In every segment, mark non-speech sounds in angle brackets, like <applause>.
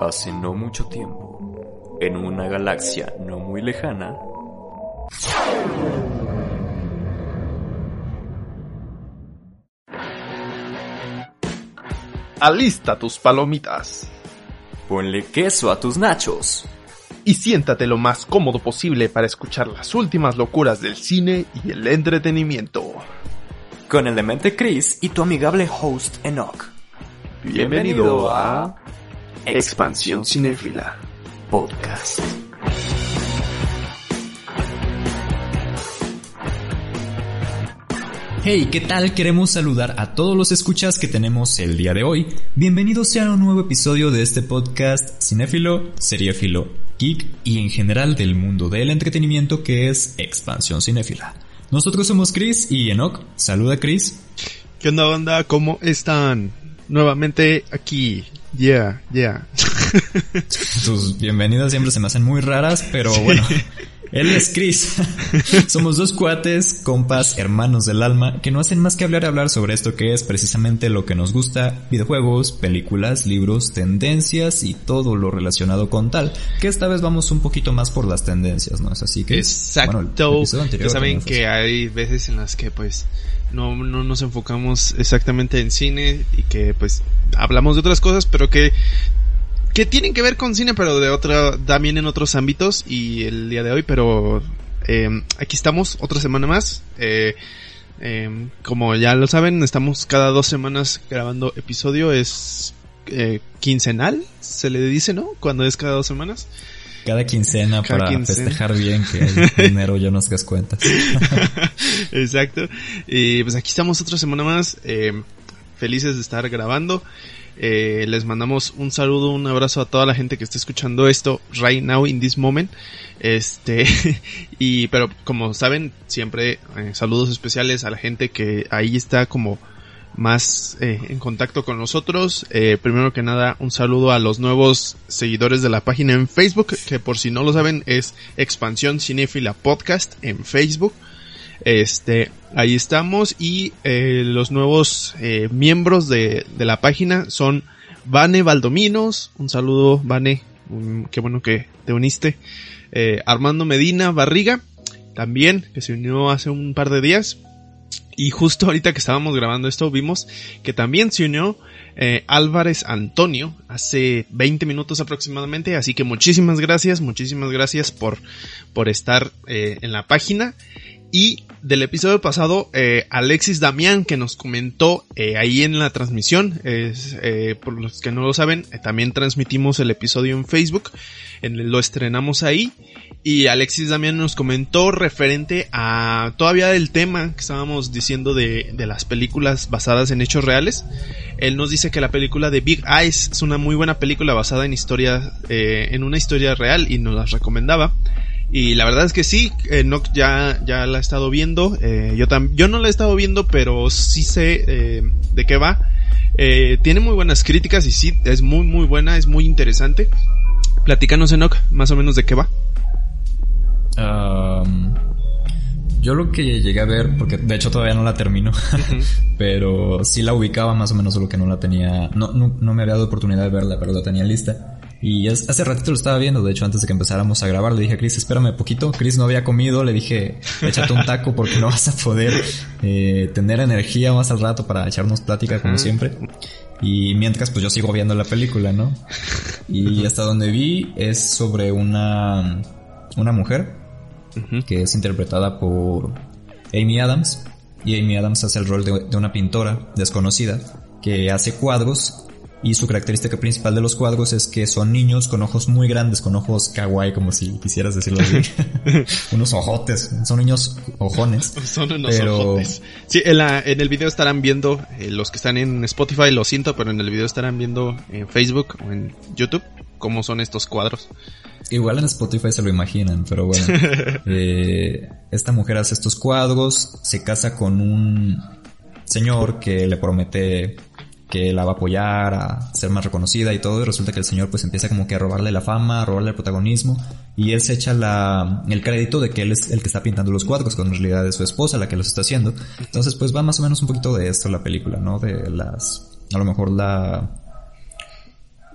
Hace no mucho tiempo, en una galaxia no muy lejana, Alista tus palomitas ponle queso a tus nachos. y siéntate lo más cómodo posible para escuchar las últimas locuras del cine y el entretenimiento. Con el demente Chris y tu amigable host Enoch. Bienvenido a Expansión Cinéfila. Podcast. Hey, ¿qué tal? Queremos saludar a todos los escuchas que tenemos el día de hoy. Bienvenidos sean a un nuevo episodio de este podcast cinéfilo, seriéfilo, geek y en general del mundo del entretenimiento que es Expansión Cinéfila. Nosotros somos Chris y Enoch. Saluda Chris. ¿Qué onda, banda? ¿Cómo están? Nuevamente aquí. Yeah, yeah. Tus bienvenidas siempre se me hacen muy raras, pero bueno. <laughs> Él es Chris. <laughs> Somos dos cuates, compas, hermanos del alma, que no hacen más que hablar y hablar sobre esto que es precisamente lo que nos gusta, videojuegos, películas, libros, tendencias y todo lo relacionado con tal. Que esta vez vamos un poquito más por las tendencias, ¿no es así que? Exacto. bueno, ya saben que hay veces en las que pues no, no nos enfocamos exactamente en cine y que pues hablamos de otras cosas, pero que que tienen que ver con cine, pero de otra, también en otros ámbitos y el día de hoy, pero eh, aquí estamos otra semana más. Eh, eh, como ya lo saben, estamos cada dos semanas grabando episodio, es eh, quincenal, se le dice, ¿no? Cuando es cada dos semanas. Cada quincena Cada para quincena. festejar bien que hay <laughs> dinero ya nos das cuentas. <laughs> Exacto. Y pues aquí estamos otra semana más. eh, felices de estar grabando. Eh, les mandamos un saludo, un abrazo a toda la gente que está escuchando esto right now in this moment. Este, <laughs> y pero como saben, siempre eh, saludos especiales a la gente que ahí está como más eh, en contacto con nosotros. Primero que nada, un saludo a los nuevos seguidores de la página en Facebook, que por si no lo saben es Expansión Cinéfila Podcast en Facebook. Este, ahí estamos y eh, los nuevos eh, miembros de, de la página son Vane Valdominos, un saludo Vane, qué bueno que te uniste. Eh, Armando Medina Barriga, también, que se unió hace un par de días. Y justo ahorita que estábamos grabando esto vimos que también se unió Álvarez Antonio hace 20 minutos aproximadamente. Así que muchísimas gracias, muchísimas gracias por, por estar en la página. Y del episodio pasado, eh, Alexis Damián, que nos comentó eh, ahí en la transmisión, es, eh, por los que no lo saben, también transmitimos el episodio en Facebook, en el- lo estrenamos ahí. Y Alexis Damián nos comentó referente a todavía del tema que estábamos diciendo de, de las películas basadas en hechos reales. Él nos dice que la película de Big Eyes es una muy buena película basada en historia, en una historia real y nos las recomendaba. Y la verdad es que sí, Enoch ya, ya la ha estado viendo. eh, yo, tam yo no la he estado viendo, pero sí sé eh, de qué va. Eh, tiene muy buenas críticas y sí, es muy, muy buena, es muy interesante. Platícanos, Enoch, más o menos de qué va. Um, yo lo que llegué a ver, porque de hecho todavía no la termino, <laughs> pero sí la ubicaba más o menos, solo que no la tenía, no, no, no me había dado oportunidad de verla, pero la tenía lista. Y hace ratito lo estaba viendo, de hecho antes de que empezáramos a grabar le dije a Chris, espérame poquito, Chris no había comido, le dije, échate un taco porque no vas a poder eh, tener energía más al rato para echarnos plática como siempre. Y mientras pues yo sigo viendo la película, ¿no? Y hasta donde vi es sobre una, una mujer que es interpretada por Amy Adams. Y Amy Adams hace el rol de, de una pintora desconocida que hace cuadros. Y su característica principal de los cuadros es que son niños con ojos muy grandes, con ojos kawaii, como si quisieras decirlo así. <laughs> Unos ojotes, son niños ojones. <laughs> Son unos Pero- ojotes. Sí, en, la, en el video estarán viendo, eh, los que están en Spotify lo siento, pero en el video estarán viendo en Facebook o en YouTube cómo son estos cuadros. Igual en Spotify se lo imaginan, pero bueno. <laughs> Eh, esta mujer hace estos cuadros, se casa con un señor que le promete que la va a apoyar a ser más reconocida y todo, y resulta que el señor pues empieza como que a robarle la fama, a robarle el protagonismo, y él se echa la, el crédito de que él es el que está pintando los cuadros, cuando en realidad es su esposa la que los está haciendo. Entonces pues va más o menos un poquito de esto la película, ¿no? De las, a lo mejor la,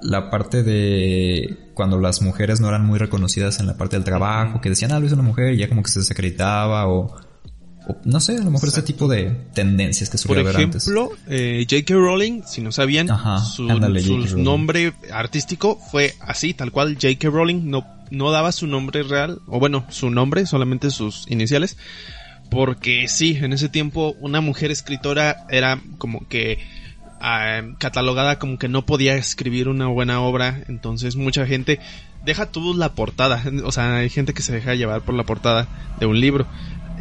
la parte de cuando las mujeres no eran muy reconocidas en la parte del trabajo, que decían, ah, lo es una mujer y ya como que se desacreditaba o, o no sé, a lo mejor ese tipo de tendencias que Por solía haber antes. ejemplo, eh, J.K. Rowling, si no sabían, Ajá, su, ándale, nombre artístico fue así, tal cual. J.K. Rowling no, no daba su nombre real, o bueno, su nombre, solamente sus iniciales. Porque sí, en ese tiempo una mujer escritora era como que ah, catalogada como que no podía escribir una buena obra. Entonces mucha gente deja tú la portada. O sea, hay gente que se deja llevar por la portada de un libro.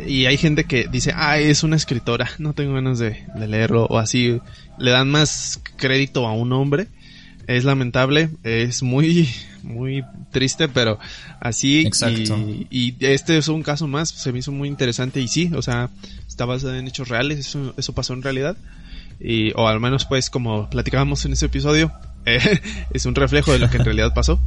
Y hay gente que dice, ah, es una escritora, no tengo ganas de, de leerlo. O así, le dan más crédito a un hombre. Es lamentable, es muy, muy triste, pero así. Exacto. Y, y este es un caso más, se me hizo muy interesante. Y sí, o sea, está basado en hechos reales, eso, eso pasó en realidad. Y, o al menos pues como platicábamos en ese episodio, <laughs> eh, es un reflejo de lo que en <laughs> realidad pasó.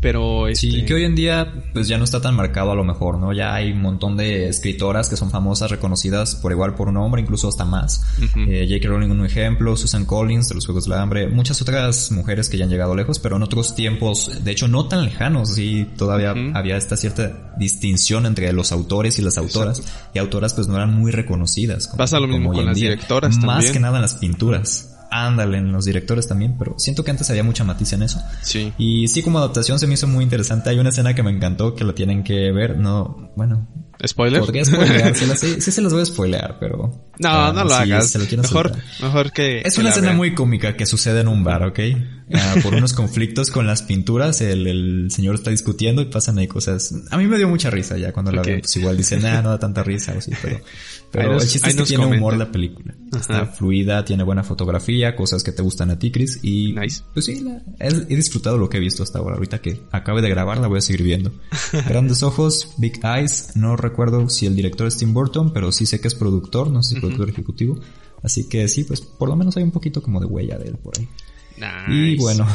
Pero Sí, este, que hoy en día pues ya no está tan marcado a lo mejor, ¿no? Ya hay un montón de escritoras que son famosas, reconocidas por igual por un nombre, incluso hasta más. Ujú. Eh, J.K. Rowling un ejemplo, Susan Collins de los Juegos del Hambre, muchas otras mujeres que ya han llegado lejos, pero en otros tiempos, de hecho no tan lejanos, sí, todavía había esta cierta distinción entre los autores y las autoras, y autoras pues no eran muy reconocidas. Como, Pasa lo mismo con en las día. directoras Más también. que nada en las pinturas. Ándale, en los directores también, pero siento que antes había mucha matiz en eso. sí. Y sí, como adaptación se me hizo muy interesante. Hay una escena que me encantó que la tienen que ver. No, bueno, ¿Spoiler? podría spoileársela. Sí, sí se las voy a spoilear, pero. No, ah, no lo sí, hagas. se lo Mejor, soltar. mejor que. Es que una escena vean. muy cómica que sucede en un bar, ¿ok? Ah, por unos conflictos con las pinturas, el, el señor está discutiendo y pasan ahí cosas. A mí me dio mucha risa ya cuando la veo. Pues igual dicen, nah, no da tanta risa o sí, pero, <laughs> pero nos- el chiste es que tiene humor la película. Está fluida, tiene buena fotografía, cosas que te gustan a ti, Chris. Y Nice. pues sí, la- he, he disfrutado lo que he visto hasta ahora. Ahorita que acabe de grabar la voy a seguir viendo. <laughs> Grandes ojos, Big Eyes. No recuerdo si el director es Tim Burton, pero sí sé que es productor, no sé si productor ejecutivo. Así que sí, pues por lo menos hay un poquito como de huella de él por ahí. Y Nice. bueno,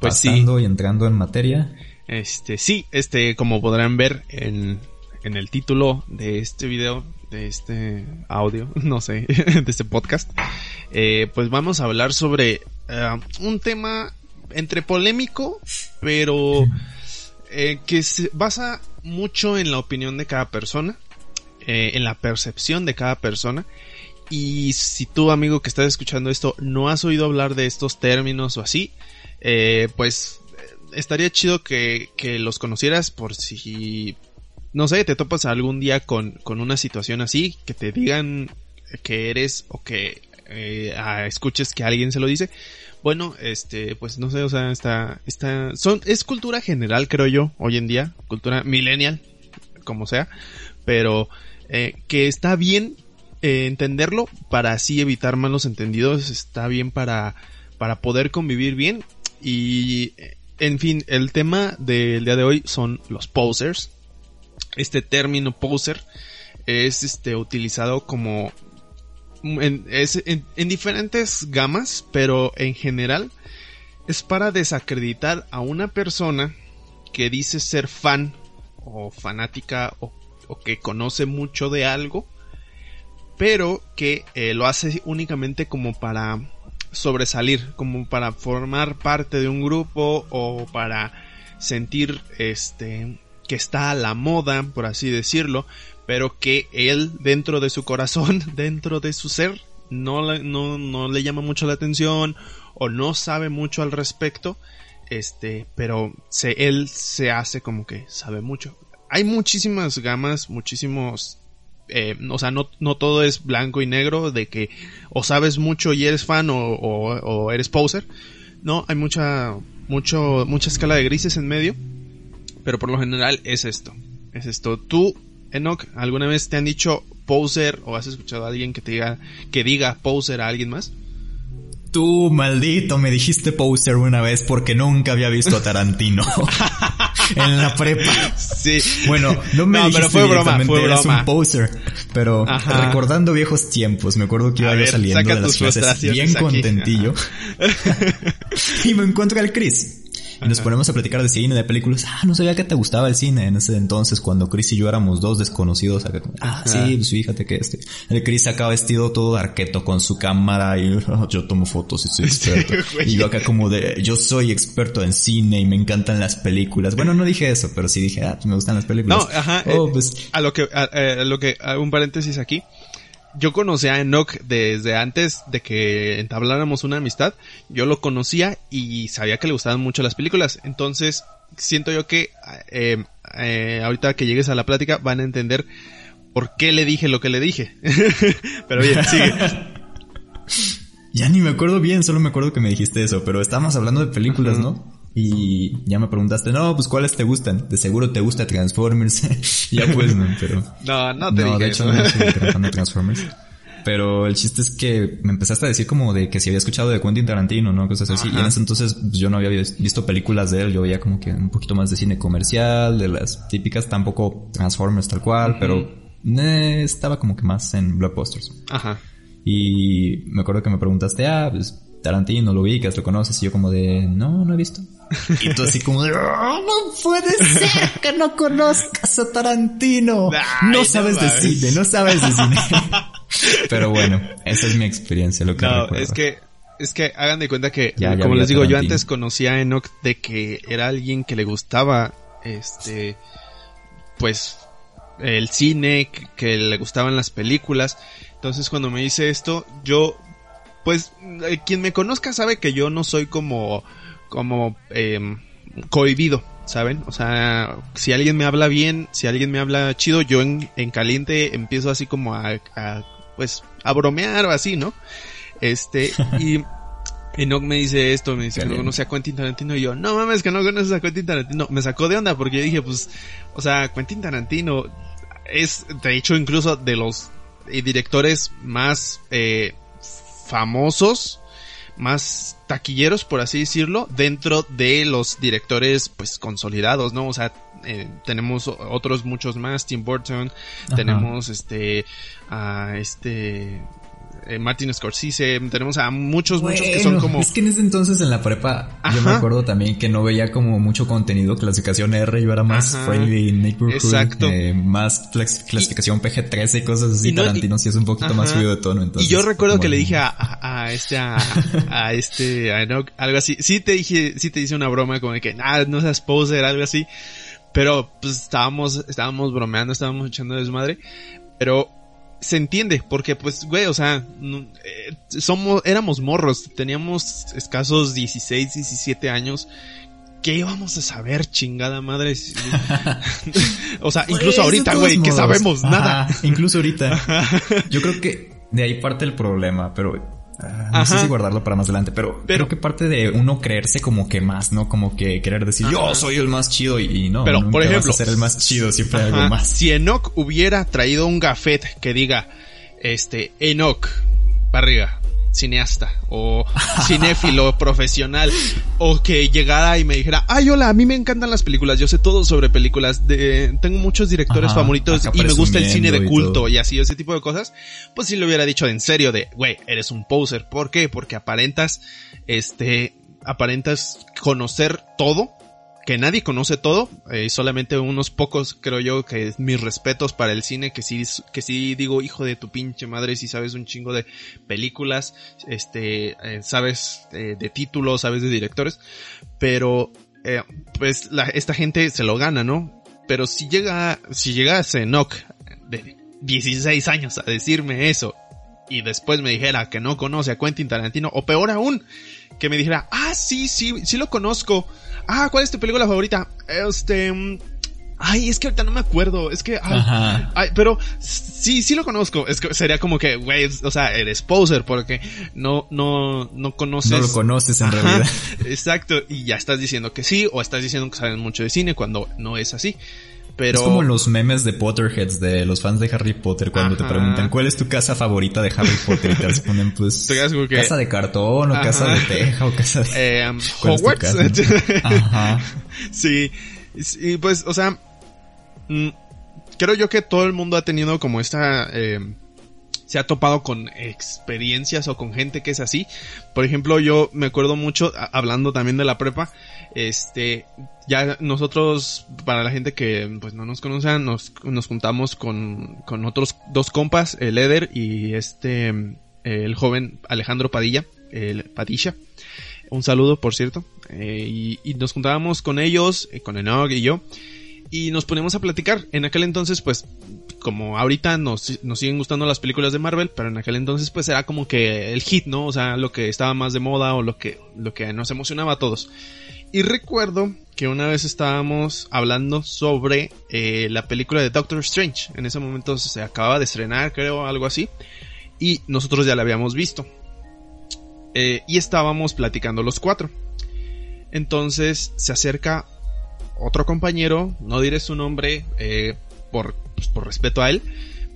Pues <laughs> sí. pasando y entrando en materia. Este, sí, este, como podrán ver en, en el título de este video, de este audio, <laughs> no sé, <laughs> de este podcast, eh, pues vamos a hablar sobre eh, un tema entre polémico, pero eh, que se basa mucho en la opinión de cada persona, en la percepción de cada persona. Y si tú, amigo que estás escuchando esto, no has oído hablar de estos términos o así, pues estaría chido que, que los conocieras por si, no sé, te topas algún día con, con una situación así, que te digan que eres o que eh, ah, escuches que alguien se lo dice. Bueno, este, pues no sé, o sea, está, está, son, es cultura general, creo yo, hoy en día, cultura millennial, como sea, pero eh, que está bien eh, entenderlo para así evitar malos entendidos, está bien para, para poder convivir bien y, en fin, el tema del día de hoy son los posers. Este término poser es este utilizado como en, es en, en diferentes gamas, pero en general es para desacreditar a una persona que dice ser fan o fanática o, o que conoce mucho de algo, pero que eh, lo hace únicamente como para sobresalir, como para formar parte de un grupo o para sentir este que está a la moda, por así decirlo, pero que él dentro de su corazón, <laughs> dentro de su ser, no, le- llama mucho la atención o no sabe mucho al respecto, este, pero se, él se hace como que sabe mucho. Hay muchísimas gamas, muchísimos, eh, o sea, no, no todo es blanco y negro de que o sabes mucho y eres fan o, o, o eres poser. No, hay mucha, mucho, mucha escala de grises en medio, pero por lo general es esto, es esto. Tú, Enoch, ¿alguna vez te han dicho poser o has escuchado a alguien que te diga, que diga poser a alguien más? Tú, maldito, me dijiste poster una vez porque nunca había visto a Tarantino. <laughs> en la prepa. Sí. Bueno, no me No, dijiste pero fue broma, fue eres broma. un poser. Pero Ajá. recordando viejos tiempos, me acuerdo que iba A yo ver, saliendo de las clases bien aquí. contentillo. <laughs> y me encuentro al Chris. Y nos ponemos a platicar de cine, de películas. Ah, no sabía que te gustaba el cine en ese entonces, cuando Chris y yo éramos dos desconocidos. Ah, sí, pues fíjate que este. El Chris acá vestido todo arqueto con su cámara y <laughs> yo tomo fotos y soy experto. y yo acá como de, yo soy experto en cine y me encantan las películas. Bueno, no dije eso, pero sí dije, ah, pues me gustan las películas. No, ajá. Oh, eh, pues... A lo que, a, a lo que, a un paréntesis aquí yo conocía a Enoch desde antes de que entabláramos una amistad. Yo lo conocía y sabía que le gustaban mucho las películas. Entonces, siento yo que eh, eh, ahorita que llegues a la plática van a entender por qué le dije lo que le dije. <laughs> pero bien, sigue. <laughs> ya ni me acuerdo bien, solo me acuerdo que me dijiste eso, pero estábamos hablando de películas, ¿no? Y ya me preguntaste, no, pues cuáles te gustan. De seguro te gusta Transformers. <laughs> ya pues, no, pero. No, no te No, de hecho no soy <laughs> de Transformers. Pero el chiste es que me empezaste a decir como de que si había escuchado de Quentin Tarantino, ¿no? Cosas así. Y en ese entonces pues, yo no había visto películas de él. Yo veía como que un poquito más de cine comercial, de las típicas, tampoco Transformers tal cual, pero eh, estaba como que más en blockbusters. Ajá. Y me acuerdo que me preguntaste, ah, pues Tarantino, lo ubicas, lo conoces, y yo como de, no, no he visto. Y tú así como de, oh, no puede ser que no conozcas a Tarantino. <laughs> no sabes de cine, no sabes de cine. <laughs> Pero bueno, esa es mi experiencia, lo que no, es que, es que hagan de cuenta que, como les digo, yo antes conocía a Enoch de que era alguien que le gustaba, este, pues, el cine, que le gustaban las películas. Entonces cuando me dice esto, yo pues eh, quien me conozca sabe que yo no soy como, como eh, cohibido, ¿saben? O sea, si alguien me habla bien, si alguien me habla chido, yo en, en caliente empiezo así como a, a, pues, a bromear o así, ¿no? Este, y <laughs> Enoch me dice esto, me dice que no conoce a Quentin Tarantino y yo, no mames que no conoces a Quentin Tarantino. Me sacó de onda porque yo dije, pues, o sea, Quentin Tarantino es, de hecho, incluso de los directores más eh, famosos, más taquilleros, por así decirlo, dentro de los directores, pues, consolidados, ¿no? O sea, eh, tenemos otros muchos más, Tim Burton, tenemos este, a este, eh, Martin Scorsese, tenemos a muchos, muchos que son como... Es que en ese entonces en la prepa yo me acuerdo también que no veía como mucho contenido, clasificación R, yo era más friendly neighborhood, Exacto. Eh, más clasificación PG-13 y cosas así, Tarantino sí es un poquito más subido de tono. Entonces, y yo recuerdo que le dije a, a, este, a, <laughs> a este, a Enoch, algo así, sí te dije, sí te hice una broma como de que, nada, no seas poser, algo así, pero pues estábamos, estábamos bromeando, estábamos echando desmadre, pero se entiende, porque pues, güey, o sea, eh, somos, éramos morros, teníamos escasos 16, 17 años. ¿Qué íbamos a saber, chingada madre? <laughs> o sea, incluso pues, ahorita, güey, que sabemos nada. incluso ahorita. <laughs> Yo creo que de ahí parte el problema, pero No sé si guardarlo para más adelante, pero, creo que parte de uno creerse como que más, ¿no? Como que querer decir, yo soy el más chido y, no. Pero, por ejemplo, ser el más chido, siempre algo más. Si Enoch hubiera traído un gafet que diga, este, Enoch, barriga, cineasta o cinéfilo <laughs> profesional. O que llegara y me dijera, ay hola, a mí me encantan las películas, yo sé todo sobre películas, de, tengo muchos directores favoritos y me gusta el cine de culto y, así, ese tipo de cosas, pues si le hubiera dicho en serio de, güey, eres un poser, ¿por qué? Porque aparentas, este, aparentas conocer todo que nadie conoce todo, eh, solamente unos pocos creo yo que mis respetos para el cine, que sí, que sí digo hijo de tu pinche madre si sabes un chingo de películas, este, eh, sabes eh, de títulos, sabes de directores, pero pues la, esta gente se lo gana, ¿no? Pero si llega, si llegase Enoch de 16 años a decirme eso y después me dijera que no conoce a Quentin Tarantino, o peor aún, que me dijera, ah, sí, sí, sí lo conozco, ah, ¿cuál es tu película favorita? Este, mm, ay, es que ahorita no me acuerdo, es que, ay, pero sí, sí lo conozco, es que sería como que, güey, o sea, eres poser porque no, no, no conoces. No lo conoces en realidad. <laughs> Exacto, y ya estás diciendo que sí, o estás diciendo que sabes mucho de cine cuando no es así. Pero... Es como los memes de Potterheads, de los fans de Harry Potter, cuando te preguntan cuál es tu casa favorita de Harry Potter y te responden pues <laughs> casa de cartón o casa de teja o casa de... Eh, <laughs> Hogwarts. <laughs> Ajá. Sí, y pues, o sea, mm, creo yo que todo el mundo ha tenido como esta... Eh, se ha topado con experiencias o con gente que es así. Por ejemplo, yo me acuerdo mucho, hablando también de la prepa, este, ya nosotros, para la gente que pues no nos conoce, nos, nos juntamos con, con otros dos compas, el Eder y este, el joven Alejandro Padilla, el Padilla. Un saludo, por cierto. Eh, y, nos juntábamos con ellos, eh, con Enoch y yo y nos ponemos a platicar. En aquel entonces, pues, como ahorita nos, nos siguen gustando las películas de Marvel, pero en aquel entonces, pues, era como que el hit, ¿no? O sea, lo que estaba más de moda o lo que, lo que nos emocionaba a todos. Y recuerdo que una vez estábamos hablando sobre eh, la película de Doctor Strange. En ese momento se acababa de estrenar, creo, algo así. Y nosotros ya la habíamos visto. Eh, y estábamos platicando los cuatro. Entonces se acerca otro compañero, no diré su nombre eh, por, pues, por respeto a él,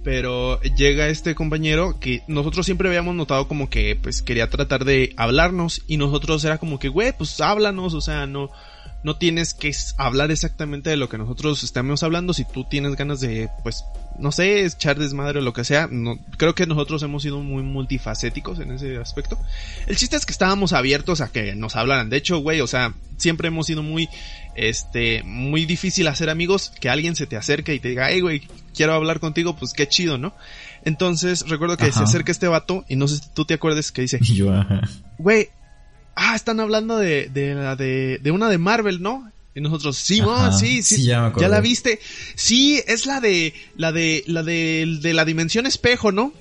pero llega este compañero que nosotros siempre habíamos notado como que pues quería tratar de hablarnos y nosotros era como que, güey, pues háblanos, o sea, no, no tienes que hablar exactamente de lo que nosotros estamos hablando. Si tú tienes ganas de, pues, no sé, echar desmadre o lo que sea, no, creo que nosotros hemos sido muy multifacéticos en ese aspecto. El chiste es que estábamos abiertos a que nos hablaran. De hecho, güey, o sea, siempre hemos sido muy, este, muy difícil hacer amigos, que alguien se te acerque y te diga, hey, güey, quiero hablar contigo, pues qué chido, ¿no? Entonces, recuerdo que se acerca este vato y no sé si tú te acuerdes que dice, <laughs> güey, ah, están hablando de, de la de, de una de Marvel, ¿no? Y nosotros, sí, sí, sí, ya, la viste. Sí, es la de, la de, la de, de la dimensión espejo, ¿no?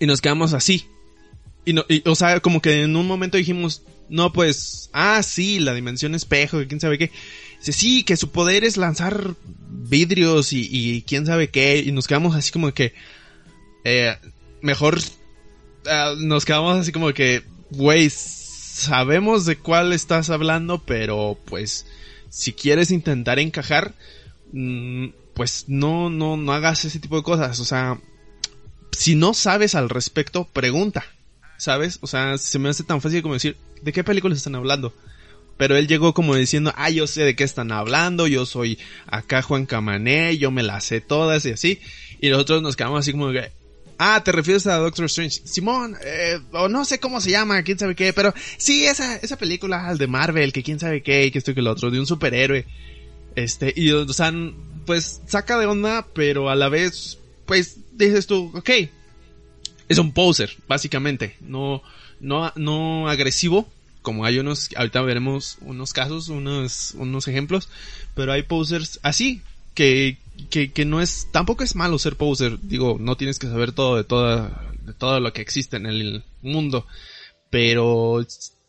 Y nos quedamos así. Y, no, y, o sea, como que en un momento dijimos, no, pues, ah, sí, la dimensión espejo, quién sabe qué. Dice, sí, que su poder es lanzar vidrios y, y quién sabe qué. Y nos quedamos así como que, eh, mejor, ah, nos quedamos así como que, güey, sabemos de cuál estás hablando, pero pues si quieres intentar encajar, mm, pues no, no, no hagas ese tipo de cosas. O sea, si no sabes al respecto, pregunta. ¿Sabes? O sea, se me hace tan fácil como decir, ¿de qué películas están hablando? Pero él llegó como diciendo, ah, yo sé de qué están hablando, yo soy acá Juan Camané, yo me las sé todas y así. Y nosotros nos quedamos así como que, Ah, te refieres a Doctor Strange. Simón, eh, o no sé cómo se llama, quién sabe qué, pero sí, esa, esa película de Marvel, que quién sabe qué, que esto y que lo otro, de un superhéroe. Este, y o pues saca de onda, pero a la vez, pues dices tú, ok, es un poser, básicamente. No, no, no agresivo, como hay unos, ahorita veremos unos casos, unos, unos ejemplos, pero hay posers así, que, que, que no es, tampoco es malo ser poser, digo, no tienes que saber todo de toda, de todo lo que existe en el mundo, pero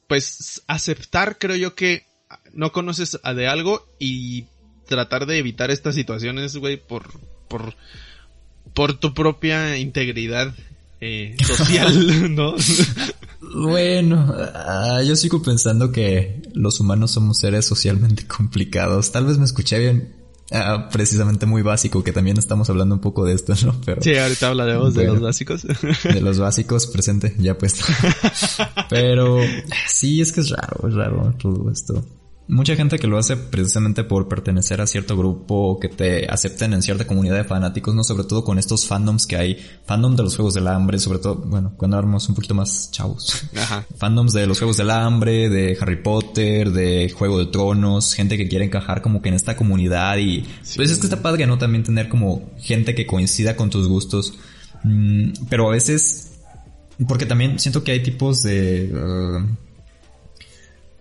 pues aceptar creo yo que no conoces de algo y tratar de evitar estas situaciones, güey, por, por, por tu propia integridad eh, social, <laughs> ¿no? Bueno, ah, yo sigo pensando que los humanos somos seres socialmente <laughs> complicados. Tal vez me escuché bien, Ah, precisamente muy básico, que también estamos hablando un poco de esto, ¿no? Pero, sí, ahorita hablaremos de los básicos. <laughs> De los básicos, presente, ya puesto. Pero sí, es que es raro, es raro todo esto mucha gente que lo hace precisamente por pertenecer a cierto grupo que te acepten en cierta comunidad de fanáticos, ¿no? Sobre todo con estos fandoms que hay, fandom de los Juegos del Hambre, sobre todo, bueno, cuando éramos un poquito más chavos. Ajá. <laughs> Fandoms de los Juegos del Hambre, de Harry Potter, de Juego de Tronos, gente que quiere encajar como que en esta comunidad y pues es que está padre, ¿no? También tener como gente que coincida con tus gustos. Mm, pero a veces, porque también siento que hay tipos de... Uh,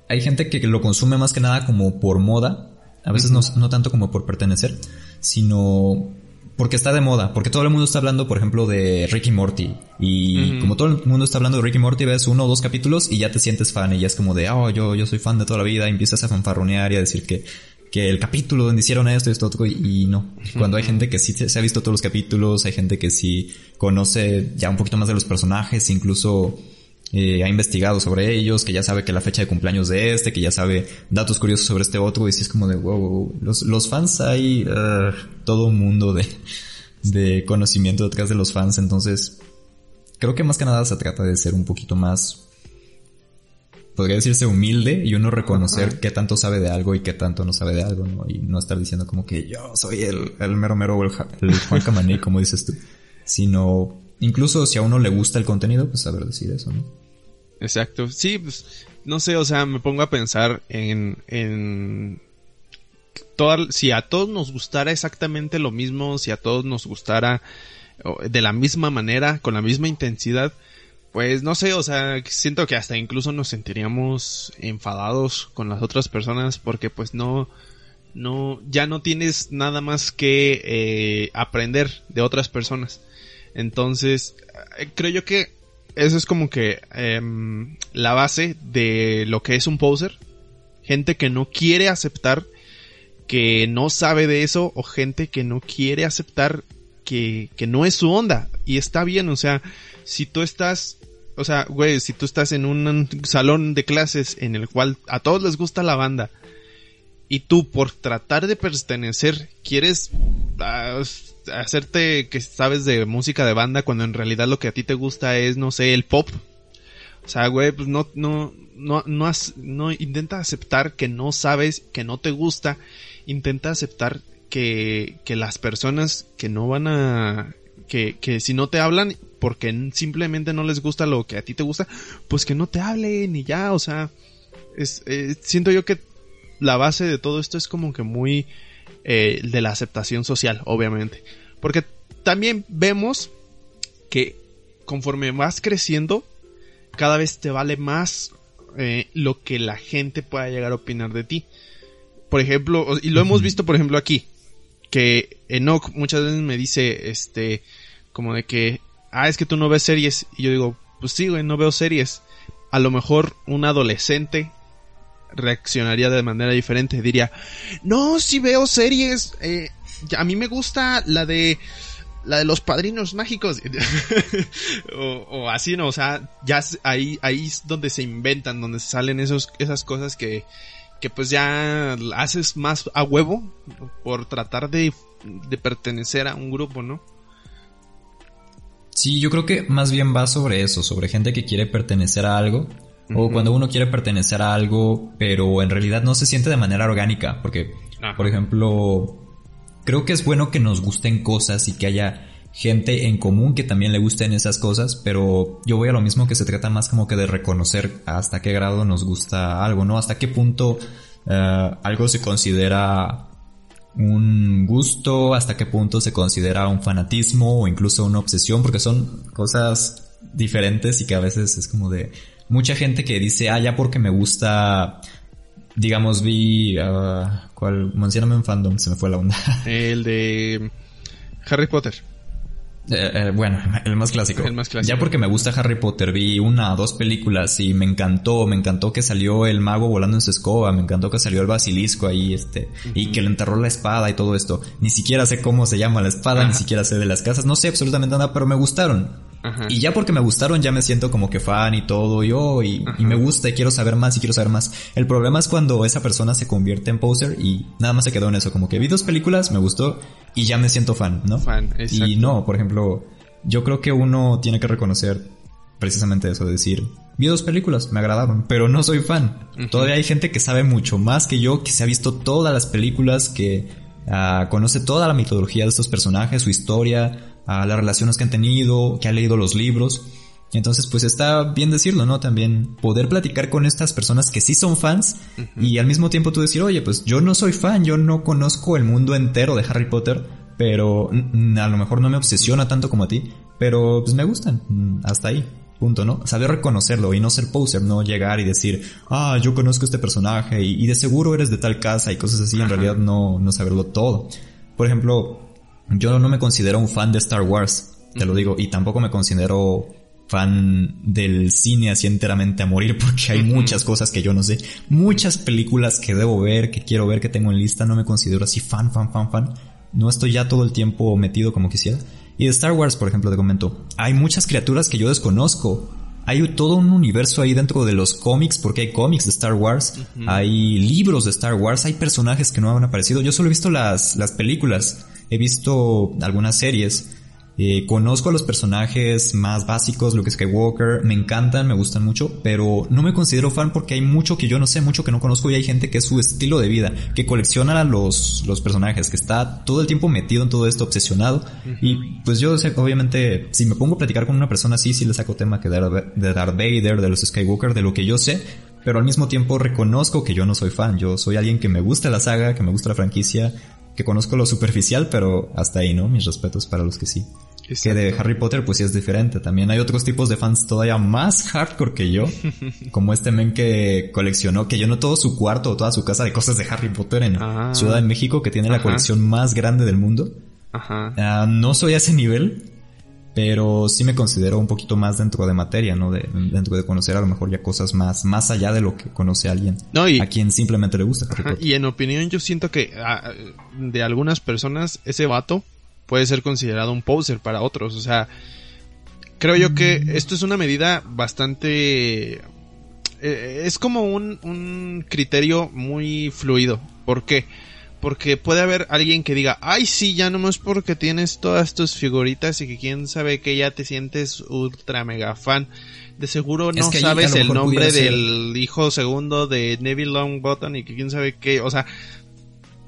hay gente que lo consume más que nada como por moda, a veces no, no, tanto como por pertenecer, sino porque está de moda, porque todo el mundo está hablando, por ejemplo, de Ricky Morty. Y como todo el mundo está hablando de Ricky Morty, ves uno o dos capítulos y ya te sientes fan y ya es como de, oh, yo, yo soy fan de toda la vida y empiezas a fanfarronear y a decir que, que el capítulo donde hicieron esto y esto otro y no. Cuando hay gente que sí se ha visto todos los capítulos, hay gente que sí conoce ya un poquito más de los personajes, incluso eh, ha investigado sobre ellos, que ya sabe que la fecha de cumpleaños de este, que ya sabe datos curiosos sobre este otro, y si es como de wow, Los, los fans hay uh, todo un mundo de, de conocimiento detrás de los fans, entonces creo que más que nada se trata de ser un poquito más, podría decirse humilde y uno reconocer qué tanto sabe de algo y qué tanto no sabe de algo, ¿no? Y no estar diciendo como que yo soy el, el mero mero o el, el Juan Camané, como dices tú, sino incluso si a uno le gusta el contenido, pues saber decir eso, ¿no? Exacto. Sí, pues, no sé, o sea, me pongo a pensar en, en si a todos nos gustara exactamente lo mismo, si a todos nos gustara de la misma manera, con la misma intensidad, pues no sé, o sea, siento que hasta incluso nos sentiríamos enfadados con las otras personas porque pues no, no, ya no tienes nada más que eh, aprender de otras personas. Entonces, eh, creo yo que eso es como que em, la base de lo que es un poser. Gente que no quiere aceptar que no sabe de eso o gente que no quiere aceptar que, que no es su onda. Y está bien, o sea, si tú estás, o sea, güey, si tú estás en un salón de clases en el cual a todos les gusta la banda y tú por tratar de pertenecer quieres ah, hacerte que sabes de música de banda cuando en realidad lo que a ti te gusta es, no sé, el pop. O sea, güey, pues no, no, no, no, no intenta aceptar que no sabes, que no te gusta intenta aceptar que, que las personas que no van a... Que, que si no te hablan porque simplemente no les gusta lo que a ti te gusta, pues que no te hablen y ya, o sea, es, eh, siento yo que la base de todo esto es como que muy eh, de la aceptación social, obviamente. Porque también vemos que conforme vas creciendo, cada vez te vale más eh, lo que la gente pueda llegar a opinar de ti por ejemplo, y lo hemos visto, por ejemplo, aquí, que Enoch muchas veces me dice, este, como de que, ah, es que tú no ves series. Y yo digo, pues sí, güey, no veo series. A lo mejor un adolescente reaccionaría de manera diferente. Diría, no, sí veo series. Eh, a mí me gusta la de la de los padrinos mágicos <laughs> o, o, así no o sea ya ahí ahí es donde se inventan donde salen esos esas cosas que que pues ya haces más a huevo por tratar de, de pertenecer a un grupo, ¿no? Sí, yo creo que más bien va sobre eso, sobre gente que quiere pertenecer a algo. O cuando uno quiere pertenecer a algo, pero en realidad no se siente de manera orgánica. Porque, por ejemplo, creo que es bueno que nos gusten cosas y que haya gente en común que también le gusten esas cosas, pero yo voy a lo mismo que se trata más como que de reconocer hasta qué grado nos gusta algo, ¿no? Hasta qué punto eh, algo se considera un gusto, hasta qué punto se considera un fanatismo o incluso una obsesión, porque son cosas diferentes y que a veces es como de mucha gente que dice, ah, ya porque me gusta, digamos, vi, uh, ¿cuál? Mencióname en fandom, se me fue la onda. <laughs> El de Harry Potter. Eh, eh, bueno, <laughs> el más clásico. El más clásico. Ya porque me gusta Harry Potter, vi una o dos películas y me encantó, me encantó que salió el mago volando en su escoba, me encantó que salió el basilisco ahí, este, y que le enterró la espada y todo esto. Ni siquiera sé cómo se llama la espada, ni siquiera sé de las casas, no sé absolutamente nada, pero me gustaron. Y ya porque me gustaron ya me siento como que fan y todo, yo, y, y, me gusta y quiero saber más y quiero saber más. El problema es cuando esa persona se convierte en poser y nada más se quedó en eso, como que vi dos películas, me gustó, y ya me siento fan, ¿no? Fan, exacto. Y no, por ejemplo, yo creo que uno tiene que reconocer precisamente eso, decir, vi dos películas, me agradaron, pero no soy fan. Todavía hay gente que sabe mucho más que yo, que se ha visto todas las películas, que uh, conoce toda la mitología de estos personajes, su historia, uh, las relaciones que han tenido, que ha leído los libros. Entonces, pues está bien decirlo, ¿no? También poder platicar con estas personas que sí son fans y al mismo tiempo tú decir, oye, pues yo no soy fan, yo no conozco el mundo entero de Harry Potter, pero a lo mejor no me obsesiona tanto como a ti, pero pues me gustan, mm, hasta ahí. Punto, ¿no? Saber reconocerlo y no ser poser, no llegar y decir, ah, yo conozco este personaje y, de seguro eres de tal casa y cosas así, en realidad no, no saberlo todo. Por ejemplo, yo no me considero un fan de Star Wars, te lo digo, y tampoco me considero fan del cine así enteramente a morir <laughs> porque hay muchas cosas que yo no sé, muchas películas que debo ver, que quiero ver, que tengo en lista, no me considero así fan, fan, fan, fan. No estoy ya todo el tiempo metido como quisiera. Y de Star Wars, por ejemplo, te comento, hay muchas criaturas que yo desconozco. Hay todo un universo ahí dentro de los cómics, porque hay cómics de Star Wars, hay libros de Star Wars, hay personajes que no han aparecido. Yo solo he visto las, las películas, he visto algunas series, Eh, conozco a los personajes más básicos, Luke Skywalker, me encantan, me gustan mucho, pero no me considero fan porque hay mucho que yo no sé, mucho que no conozco y hay gente que es su estilo de vida, que colecciona los, los personajes, que está todo el tiempo metido en todo esto, obsesionado. Y pues yo sé, obviamente, si me pongo a platicar con una persona así, sí le saco tema que de Darth Vader, de los Skywalker, de lo que yo sé, pero al mismo tiempo reconozco que yo no soy fan, yo soy alguien que me gusta la saga, que me gusta la franquicia, que conozco lo superficial, pero hasta ahí, ¿no? Mis respetos para los que sí. Que de Harry Potter pues sí es diferente. También hay otros tipos de fans todavía más hardcore que yo. <laughs> como este men que coleccionó, que llenó todo su cuarto o toda su casa de cosas de Harry Potter en ah. Ciudad de México, que tiene la colección más grande del mundo. Ajá. Ah, no soy a ese nivel, pero sí me considero un poquito más dentro de materia, ¿no? De, dentro de conocer a lo mejor ya cosas más, más allá de lo que conoce alguien. No, y, a quien simplemente le gusta. y en opinión yo siento que ah, de algunas personas ese vato puede ser considerado un poser para otros. O sea, creo yo que mm. esto es una medida bastante... Eh, es como un, un criterio muy fluido. ¿Por qué? Porque puede haber alguien que diga, ay sí, ya no es porque tienes todas tus figuritas y que quién sabe que ya te sientes ultra mega fan. De seguro no sabes el nombre del hijo segundo de Neville Longbottom y que quién sabe qué, o sea,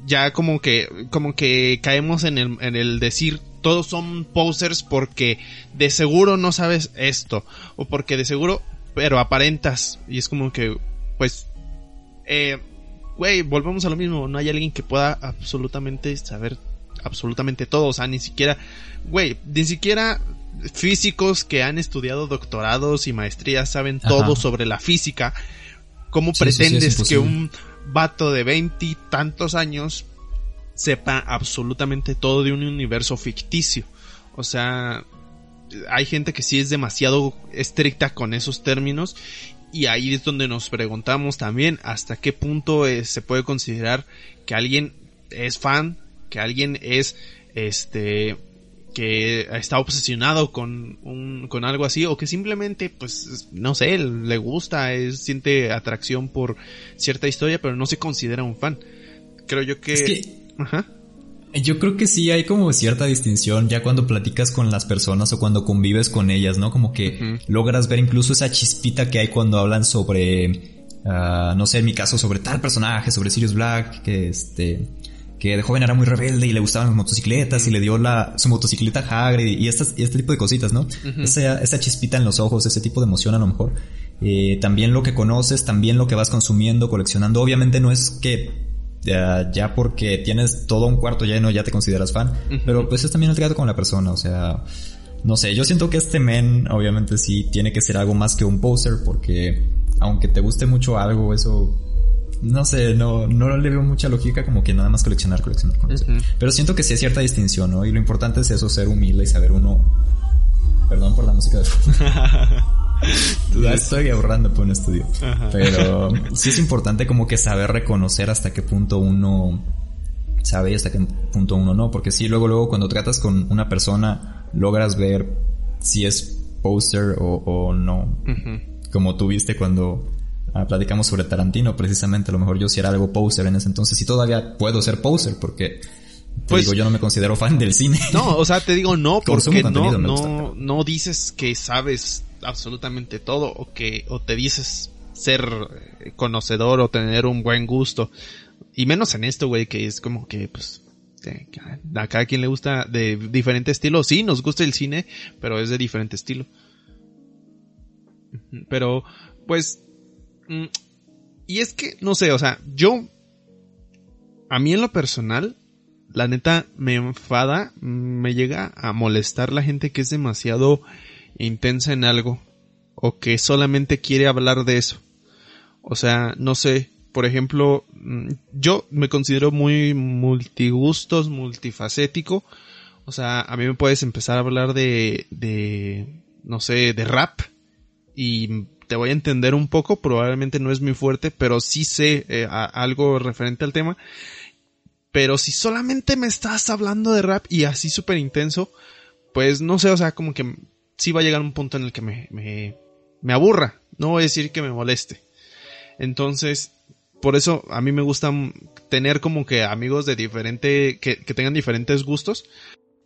ya como que, como que caemos en el, en el decir todos son posers porque de seguro no sabes esto o porque de seguro pero aparentas. Y es como que pues eh, güey volvemos a lo mismo no hay alguien que pueda absolutamente saber absolutamente todo o sea ni siquiera güey ni siquiera físicos que han estudiado doctorados y maestrías saben todo sobre la física. ¿Cómo pretendes que un vato de veintitantos años sepa absolutamente todo de un universo ficticio. O sea, hay gente que sí es demasiado estricta con esos términos y ahí es donde nos preguntamos también hasta qué punto eh, se puede considerar que alguien es fan, que alguien es este que está obsesionado con un, con algo así o que simplemente pues no sé le gusta es, siente atracción por cierta historia pero no se considera un fan creo yo que, Ajá. Yo creo que sí hay como cierta distinción ya cuando platicas con las personas o cuando convives con ellas, ¿no? Como que logras ver incluso esa chispita que hay cuando hablan sobre, ah, no sé, en mi caso, sobre tal personaje, sobre Sirius Black, que este, que de joven era muy rebelde y le gustaban las motocicletas y le dio la, su motocicleta a Hagrid y, estas, este tipo de cositas, ¿no? esa, esa, chispita en los ojos, ese tipo de emoción a lo mejor. Eh, también lo que conoces, también lo que vas consumiendo, coleccionando. Obviamente no es que ya, ya porque tienes todo un cuarto lleno ya te consideras fan, pero pues es también el trato con la persona, o sea, no sé, yo siento que este men obviamente sí tiene que ser algo más que un poser porque aunque te guste mucho algo, eso no sé, no, no le veo mucha lógica como que nada más coleccionar, coleccionar, coleccionar. Pero siento que sí hay cierta distinción, ¿no? Y lo importante es eso, ser humilde y saber uno... Perdón por la música de... <laughs> estoy ahorrando por un estudio. Pero <laughs> sí es importante como que saber reconocer hasta qué punto uno sabe y hasta qué punto uno no. Porque sí, luego, luego cuando tratas con una persona, logras ver si es poser o, no. Como tú viste cuando Ah, platicamos sobre Tarantino, precisamente. A lo mejor yo sí era algo poser en ese entonces y todavía puedo ser poser porque. Pues, digo, yo no me considero fan del cine. No, o sea, te digo no, <laughs> porque no, no, no dices que sabes absolutamente todo o que, o te dices ser conocedor o tener un buen gusto. Y menos en esto, güey, que es como que, pues, a cada quien le gusta de diferente estilo. Sí, nos gusta el cine, pero es de diferente estilo. Pero, pues, Mm, y es que, no sé, o sea, yo, a mí en lo personal, la neta me enfada, me llega a molestar la gente que es demasiado intensa en algo o que solamente quiere hablar de eso. O sea, no sé, por ejemplo, mm, yo me considero muy multigustos, multifacético. O sea, a mí me puedes empezar a hablar de, de, no sé, de rap y te voy a entender un poco, probablemente no es muy fuerte, pero sí sé eh, algo referente al tema. Pero si solamente me estás hablando de rap y así súper intenso, pues no sé, o sea, como que sí va a llegar un punto en el que me, me, me aburra, no voy a decir que me moleste. Entonces, por eso a mí me gusta tener como que amigos de diferente, que, que tengan diferentes gustos,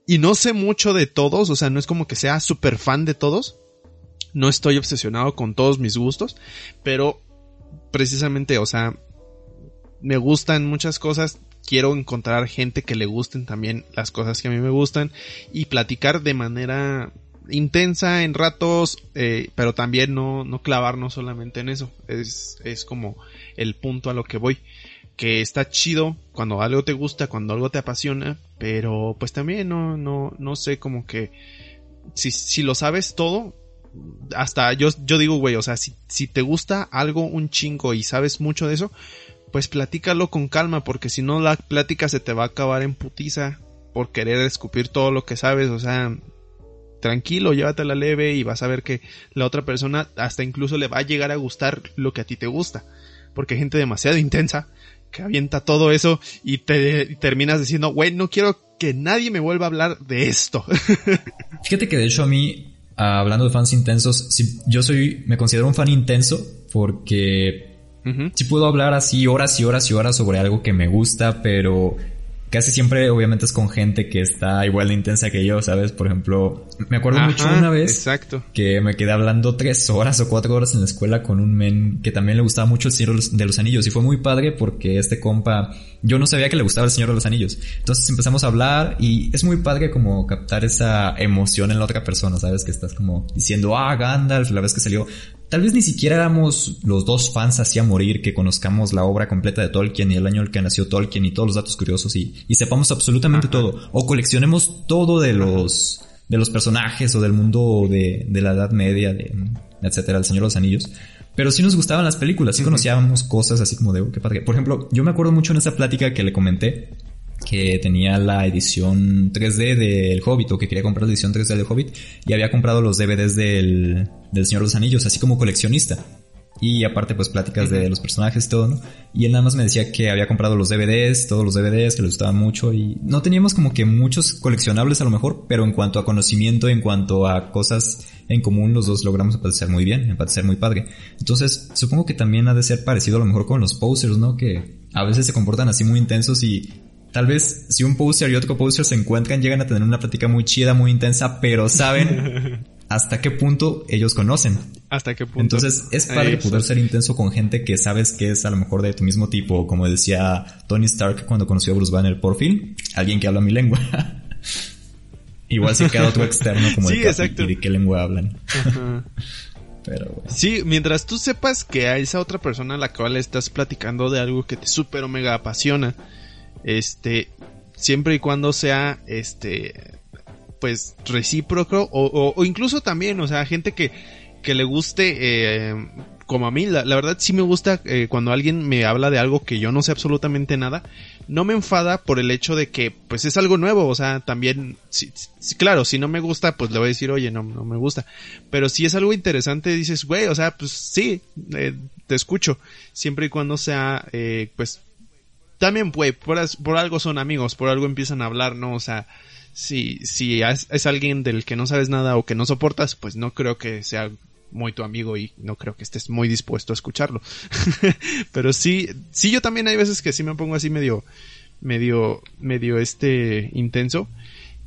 y no sé mucho de todos, o sea, no es como que sea súper fan de todos. No estoy obsesionado con todos mis gustos, pero precisamente, o sea, me gustan muchas cosas, quiero encontrar gente que le gusten también las cosas que a mí me gustan y platicar de manera intensa en ratos, eh, pero también no, no clavarnos solamente en eso. Es, es como el punto a lo que voy. Que está chido cuando algo te gusta, cuando algo te apasiona, pero pues también no, no, no sé como que si, si lo sabes todo, hasta yo, yo digo, güey, o sea, si, si te gusta algo un chingo y sabes mucho de eso, pues platícalo con calma, porque si no la plática se te va a acabar en putiza por querer escupir todo lo que sabes, o sea, tranquilo, llévatela leve y vas a ver que la otra persona hasta incluso le va a llegar a gustar lo que a ti te gusta, porque hay gente demasiado intensa que avienta todo eso y te y terminas diciendo, güey, no quiero que nadie me vuelva a hablar de esto. <laughs> Fíjate que de hecho a mí, hablando de fans intensos, si, yo soy, me considero un fan intenso porque si puedo hablar así horas y horas y horas sobre algo que me gusta, pero casi siempre obviamente es con gente que está igual de intensa que yo, ¿sabes? Por ejemplo, me acuerdo mucho una vez exacto. que me quedé hablando tres horas o cuatro horas en la escuela con un men que también le gustaba mucho el Señor de los Anillos y fue muy padre porque este compa, yo no sabía que le gustaba el Señor de los Anillos. Entonces empezamos a hablar y es muy padre como captar esa emoción en la otra persona, ¿sabes? Que estás como diciendo, ah, Gandalf, la vez que salió, Tal vez ni siquiera éramos los dos fans así a morir que conozcamos la obra completa de Tolkien y el año en el que nació Tolkien y todos los datos curiosos y, y sepamos absolutamente todo. O coleccionemos todo de los, de los personajes o del mundo de, de la Edad Media, de, etcétera, el Señor de los Anillos. Pero sí nos gustaban las películas, sí conocíamos cosas así como de, oh, qué padre. Por ejemplo, yo me acuerdo mucho en esa plática que le comenté que tenía la edición 3D del Hobbit o que quería comprar la edición 3D del Hobbit y había comprado los DVDs del, del Señor de los Anillos, así como coleccionista. Y aparte pues pláticas de los personajes y todo, ¿no? Y él nada más me decía que había comprado los DVDs, todos los DVDs, que le gustaban mucho y no teníamos como que muchos coleccionables a lo mejor, pero en cuanto a conocimiento, en cuanto a cosas en común, los dos logramos empatizar muy bien, empatizar muy padre. Entonces, supongo que también ha de ser parecido a lo mejor con los posers, ¿no? Que a veces se comportan así muy intensos y Tal vez si un poster y otro poster se encuentran, llegan a tener una plática muy chida, muy intensa, pero saben <laughs> hasta qué punto ellos conocen. Hasta qué punto. Entonces es padre poder ser intenso con gente que sabes que es a lo mejor de tu mismo tipo, como decía Tony Stark cuando conoció a Bruce Banner por fin, alguien que habla mi lengua. <laughs> Igual si queda otro externo como sí, el exacto. y de qué lengua hablan. <laughs> Pero bueno. Sí, mientras tú sepas que a esa otra persona a la cual estás platicando de algo que te súper mega apasiona, este, siempre y cuando sea, este, pues recíproco o, incluso también, o sea, gente que, que le guste, eh, como a mí, la, la, verdad sí me gusta eh, cuando alguien me habla de algo que yo no sé absolutamente nada, no me enfada por el hecho de que pues es algo nuevo, o sea, también, sí, claro, si no me gusta, pues le voy a decir, oye, no, no me gusta, pero si es algo interesante, dices, güey, o sea, pues sí, eh, te escucho, siempre y cuando sea, pues también, güey, por, por, algo son amigos, por algo empiezan a hablar, ¿no? O sea, si, si es, es, alguien del que no sabes nada o que no soportas, pues no creo que sea muy tu amigo y no creo que estés muy dispuesto a escucharlo. <laughs> Pero sí, sí yo también hay veces que sí me pongo así medio, medio, medio este intenso.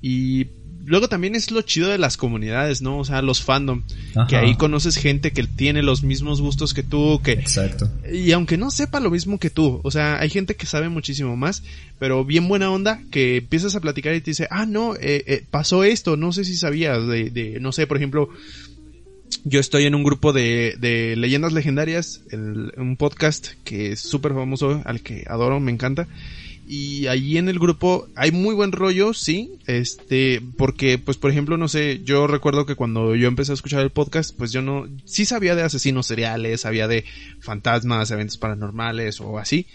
Y luego también es lo chido de las comunidades, ¿no? O sea, los fandom. Ajá. Que ahí conoces gente que tiene los mismos gustos que tú, que... Exacto. Y aunque no sepa lo mismo que tú, o sea, hay gente que sabe muchísimo más, pero bien buena onda, que empiezas a platicar y te dice, ah, no, eh, eh, pasó esto, no sé si sabías de, de, no sé, por ejemplo, yo estoy en un grupo de, de leyendas legendarias, el, un podcast que es súper famoso, al que adoro, me encanta y allí en el grupo hay muy buen rollo, sí, este, porque, pues, por ejemplo, no sé, yo recuerdo que cuando yo empecé a escuchar el podcast, pues yo no, sí sabía de asesinos seriales, sabía de fantasmas, eventos paranormales o así,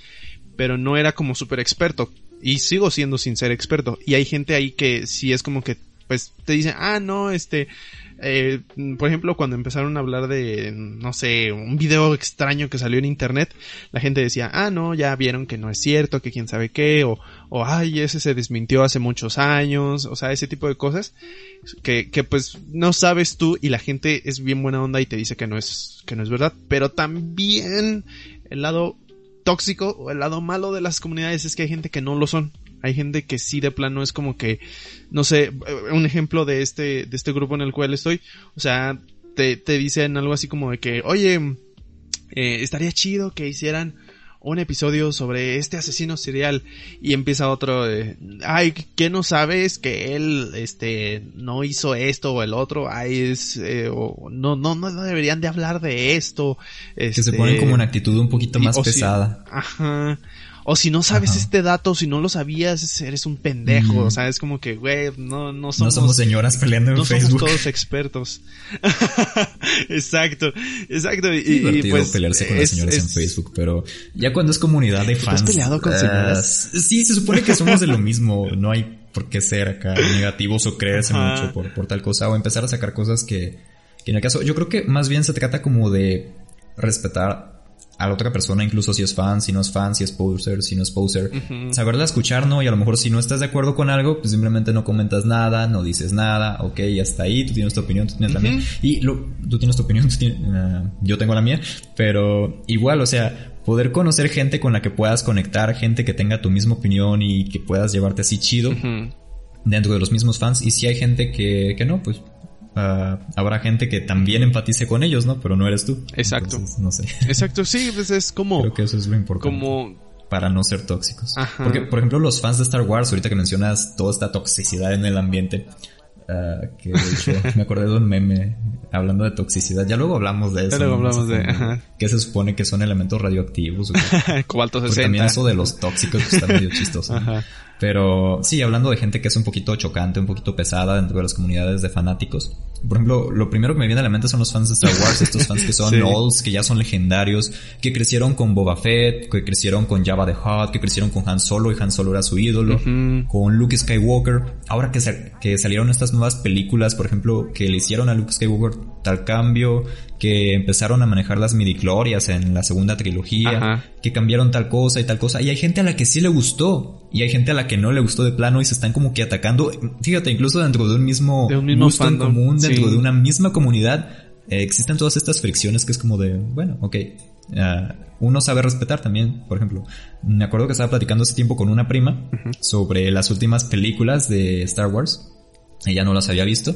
pero no era como súper experto, y sigo siendo sin ser experto, y hay gente ahí que sí es como que, pues, te dice, ah, no, este, eh, por ejemplo, cuando empezaron a hablar de, no sé, un video extraño que salió en internet, la gente decía, ah, no, ya vieron que no es cierto, que quién sabe qué, o, o ay, ese se desmintió hace muchos años, o sea, ese tipo de cosas que, que pues no sabes tú y la gente es bien buena onda y te dice que no es, que no es verdad, pero también el lado tóxico o el lado malo de las comunidades es que hay gente que no lo son Hay gente que sí de plano es como que, no sé, un ejemplo de este, de este grupo en el cual estoy, o sea, te, te dicen algo así como de que, oye, eh, estaría chido que hicieran un episodio sobre este asesino serial y empieza otro de, ay, ¿qué no sabes que él, este, no hizo esto o el otro? Ay, es, eh, o, no, no, no deberían de hablar de esto. que se ponen como una actitud un poquito más pesada. ajá. O si no sabes este dato, si no lo sabías, eres un pendejo. O sea, es como que, güey, no, no somos... No somos señoras peleando en no Facebook. No somos todos expertos. <laughs> exacto, exacto. Y, divertido pues, pelearse con las señoras en Facebook, pero ya cuando es comunidad de fans... ¿Has peleado con señoras? Sí, se supone que somos de lo mismo. No hay por qué ser acá negativos o creerse mucho por, por tal cosa o empezar a sacar cosas que, que en el caso... Yo creo que más bien se trata como de respetar a la otra persona, incluso si es fan, si no es fan, si es poser, si no es poser. Saberla escuchar, ¿no? Y a lo mejor si no estás de acuerdo con algo, pues simplemente no comentas nada, no dices nada, ok, hasta ahí, tú tienes tu opinión, tú tienes la mía. Y lo, tú tienes tu opinión, <laughs> ah, yo tengo la mía, pero igual, o sea, poder conocer gente con la que puedas conectar, gente que tenga tu misma opinión y que puedas llevarte así chido. Dentro de los mismos fans, y si hay gente que, que no, pues Uh, habrá gente que también empatice con ellos, ¿no? Pero no eres tú. Exacto. no sé. <laughs> Exacto, sí, pues es como... Creo que eso es lo importante. Como... Para no ser tóxicos. Porque, por ejemplo, los fans de Star Wars, ahorita que mencionas toda esta toxicidad en el ambiente, uh, que de hecho <laughs> me acordé de un meme hablando de toxicidad. Ya luego hablamos de eso. Ya luego hablamos de... Que se supone que son elementos radioactivos. <laughs> Cobalto 60. Porque también eso de los tóxicos está medio chistoso. Ajá. Pero sí, hablando de gente que es un poquito chocante, un poquito pesada dentro de las comunidades de fanáticos. Por ejemplo, lo primero que me viene a la mente son los fans de Star Wars, <laughs> estos fans que son sí. que ya son legendarios, que crecieron con Boba Fett, que crecieron con Java the Hutt, que crecieron con Han Solo y Han Solo era su ídolo, con Luke Skywalker. Ahora que, que salieron estas nuevas películas, por ejemplo, que le hicieron a Luke Skywalker tal cambio, que empezaron a manejar las midichlorias en la segunda trilogía, que cambiaron tal cosa y tal cosa, y hay gente a la que sí le gustó, y hay gente a la que no le gustó de plano y se están como que atacando, fíjate, incluso dentro de un mismo, de un mismo gusto fandom, en común, dentro de una misma comunidad, eh, existen todas estas fricciones que es como de, bueno, ok, uh, uno sabe respetar también, por ejemplo, me acuerdo que estaba platicando hace tiempo con una prima uh -huh. sobre las últimas películas de Star Wars, ella no las había visto,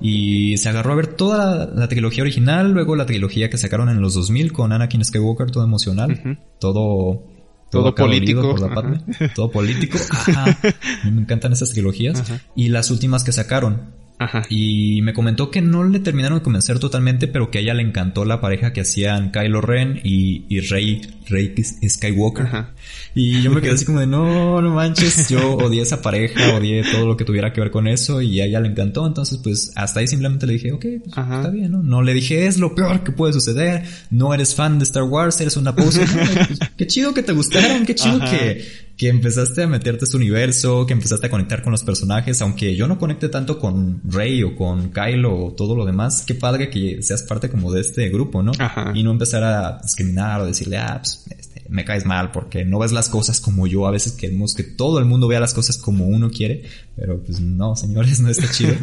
y se agarró a ver toda la, la, trilogía original, luego la trilogía que sacaron en los 2000 con Anakin Skywalker, todo emocional, uh -huh. todo todo, todo político, por la parte, todo político. <laughs> Ajá. me encantan esas trilogías Ajá. y las últimas que sacaron. Ajá. Y me comentó que no le terminaron de convencer totalmente, pero que a ella le encantó la pareja que hacían Kylo Ren y, y Rey, Rey Skywalker. Ajá. Y yo me quedé así <laughs> como de, no, no manches, yo odié esa pareja, odié todo lo que tuviera que ver con eso y a ella le encantó. Entonces, pues, hasta ahí simplemente le dije, ok, pues, está bien, ¿no? No le dije, es lo peor que puede suceder, no eres fan de Star Wars, eres una pose. <laughs> pues, qué chido que te gustaron, qué chido que que empezaste a meterte a este universo, que empezaste a conectar con los personajes, aunque yo no conecte tanto con Rey o con Kylo o todo lo demás, qué padre que seas parte como de este grupo, ¿no? Ajá. Y no empezar a discriminar o decirle, ah, pues, este, me caes mal porque no ves las cosas como yo, a veces queremos que todo el mundo vea las cosas como uno quiere, pero pues no, señores, <laughs> no está chido.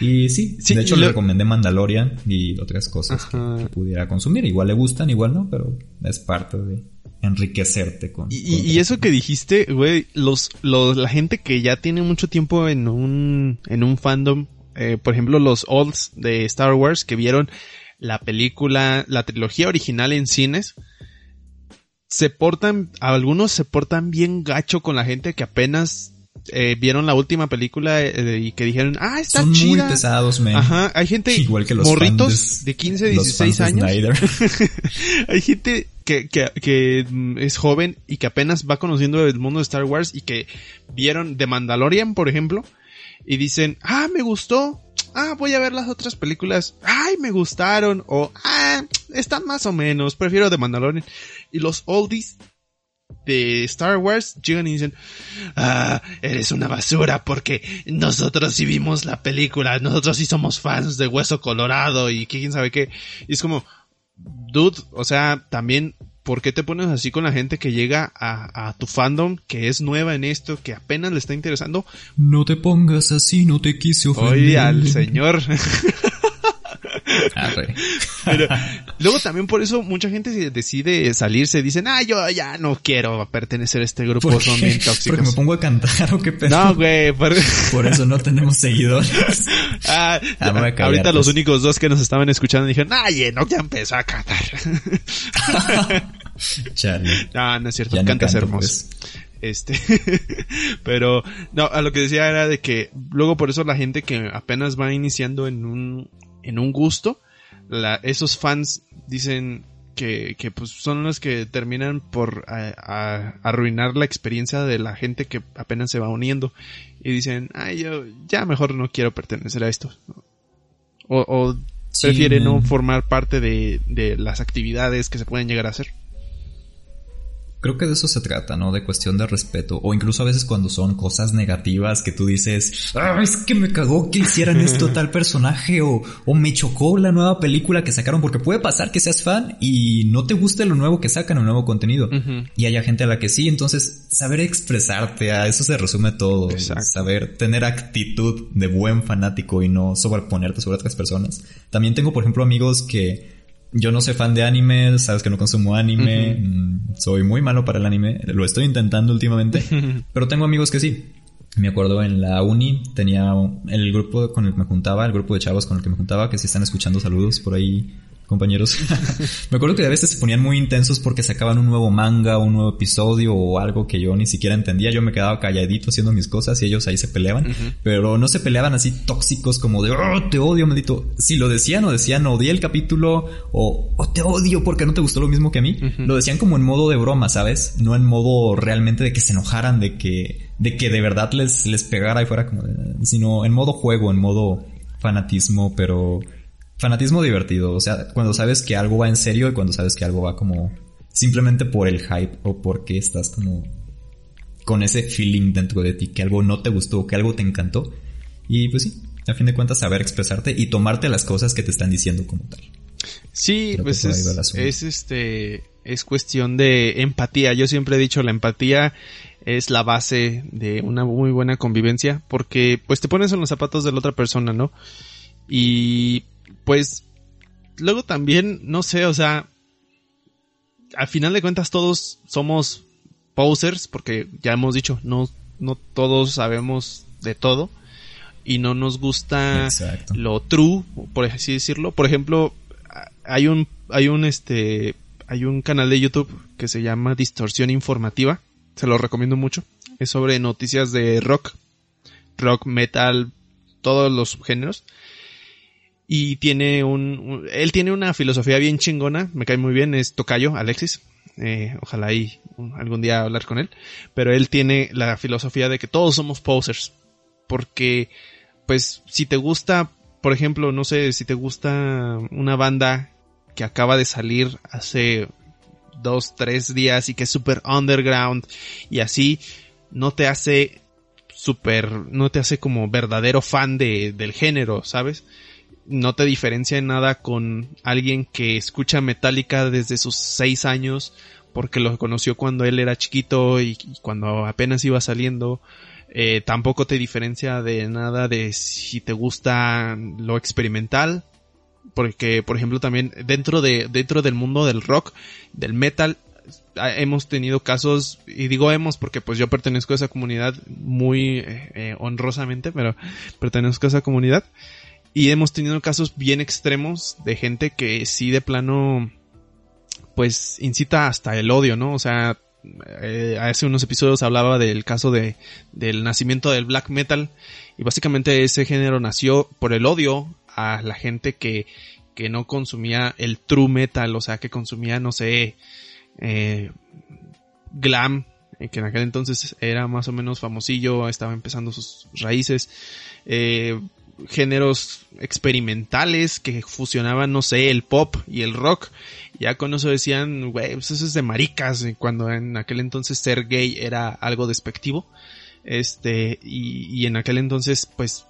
Y sí, sí, de hecho le recomendé Mandalorian y otras cosas que, que, pudiera consumir. Igual le gustan, igual no, pero es parte de enriquecerte con. Y, con y eso que dijiste, güey, los, los, la gente que ya tiene mucho tiempo en un, en un fandom, eh, por ejemplo, los olds de Star Wars que vieron la película, la trilogía original en cines, se portan, algunos se portan bien gacho con la gente que apenas eh, vieron la última película eh, y que dijeron, ah, está Son chida. muy pesados, man. Ajá, hay gente, Igual que los morritos de 15, 16 años. <laughs> Hay gente que, que, que es joven y que apenas va conociendo el mundo de Star Wars y que vieron The Mandalorian, por ejemplo, y dicen, ah, me gustó. Ah, voy a ver las otras películas. Ay, me gustaron. O, ah, están más o menos. Prefiero The Mandalorian. Y los oldies de Star Wars llegan y dicen, ah, eres una basura porque nosotros sí vimos la película, nosotros sí somos fans de Hueso Colorado y quién sabe qué. Y es como, dude, o sea, también, ¿por qué te pones así con la gente que llega a, a tu fandom, que es nueva en esto, que apenas le está interesando? No te pongas así, no te quise ofender. Oye, al señor. <laughs> <laughs> Pero luego también por eso mucha gente decide salirse, dicen, ah, yo ya no quiero pertenecer a este grupo, son bien tóxicos. Porque me pongo a cantar o qué pedo. No, güey. Por... <laughs> eso no tenemos seguidores. Ah, ah ahorita los pues. únicos dos que nos estaban escuchando dijeron, ay, no, ya empezó a cantar. <laughs> Chale. No, no es cierto, cantas hermoso. Pues. Este, pero no, a lo que decía era de que luego por eso la gente que apenas va iniciando en un, en un gusto, la, esos fans dicen que, que pues son los que terminan por arruinar la experiencia de la gente que apenas se va uniendo y dicen, ay, yo ya mejor no quiero pertenecer a esto. O, o prefiere no formar parte de, de las actividades que se pueden llegar a hacer. Creo que de eso se trata, ¿no? De cuestión de respeto. O incluso a veces cuando son cosas negativas que tú dices, ah, es que me cagó que hicieran esto tal <laughs> personaje o, o me chocó la nueva película que sacaron porque puede pasar que seas fan y no te guste lo nuevo que sacan, el nuevo contenido. Y haya gente a la que sí, entonces saber expresarte, a eso se resume todo. Saber tener actitud de buen fanático y no sobreponerte sobre otras personas. También tengo, por ejemplo, amigos que yo no soy fan de anime, sabes que no consumo anime, mm, soy muy malo para el anime, lo estoy intentando últimamente, <laughs> pero tengo amigos que sí. Me acuerdo en la uni tenía el grupo con el que me juntaba, el grupo de chavos con el que me juntaba, que si están escuchando saludos por ahí, compañeros. <laughs> me acuerdo que a veces se ponían muy intensos porque sacaban un nuevo manga, un nuevo episodio o algo que yo ni siquiera entendía. Yo me quedaba calladito haciendo mis cosas y ellos ahí se peleaban. Pero no se peleaban así tóxicos como de, oh, te odio, maldito. Si lo decían o decían, odié el capítulo o oh, te odio porque no te gustó lo mismo que a mí, lo decían como en modo de broma, ¿sabes? No en modo realmente de que se enojaran, de que, de que de verdad les, les pegara y fuera como, sino en modo juego, en modo fanatismo, pero fanatismo divertido, o sea, cuando sabes que algo va en serio y cuando sabes que algo va como simplemente por el hype o porque estás como con ese feeling dentro de ti que algo no te gustó, que algo te encantó. Y pues sí, a fin de cuentas saber expresarte y tomarte las cosas que te están diciendo como tal. Sí, pues es, es, este es cuestión de empatía. Yo siempre he dicho la empatía es la base de una muy buena convivencia porque pues te pones en los zapatos de la otra persona, ¿no? Y pues luego también, no sé, o sea, al final de cuentas todos somos posers, porque ya hemos dicho, no, no todos sabemos de todo y no nos gusta lo true, por así decirlo. Por ejemplo, hay un, hay un este, hay un canal de YouTube que se llama Distorsión Informativa, se lo recomiendo mucho. Es sobre noticias de rock, rock, metal, todos los géneros y tiene un, él tiene una filosofía bien chingona, me cae muy bien, es Tocayo, Alexis, eh, ojalá ahí algún día hablar con él, pero él tiene la filosofía de que todos somos posers, porque pues si te gusta, por ejemplo, no sé, si te gusta una banda que acaba de salir hace dos, tres días y que es super underground y así, no te hace super, no te hace como verdadero fan de, del género, ¿sabes? No te diferencia en nada con alguien que escucha Metallica desde sus seis años porque lo conoció cuando él era chiquito y, cuando apenas iba saliendo. Eh, tampoco te diferencia de nada de si te gusta lo experimental. Porque, por ejemplo, también dentro de, dentro del mundo del rock, del metal, hemos tenido casos, y digo hemos porque pues yo pertenezco a esa comunidad muy eh, eh, honrosamente, pero pertenezco a esa comunidad y hemos tenido casos bien extremos de gente que sí de plano, pues incita hasta el odio, ¿no? O sea, eh, hace unos episodios hablaba del caso de, del nacimiento del black metal y básicamente ese género nació por el odio a la gente que, que no consumía el true metal, o sea, que consumía, no sé, eh, glam, eh, que en aquel entonces era más o menos famosillo, estaba empezando sus raíces, eh, géneros experimentales que fusionaban, no sé, el pop y el rock. Ya con eso decían, güey, pues eso es de maricas, cuando en aquel entonces ser gay era algo despectivo. Este, y, y en aquel entonces, pues,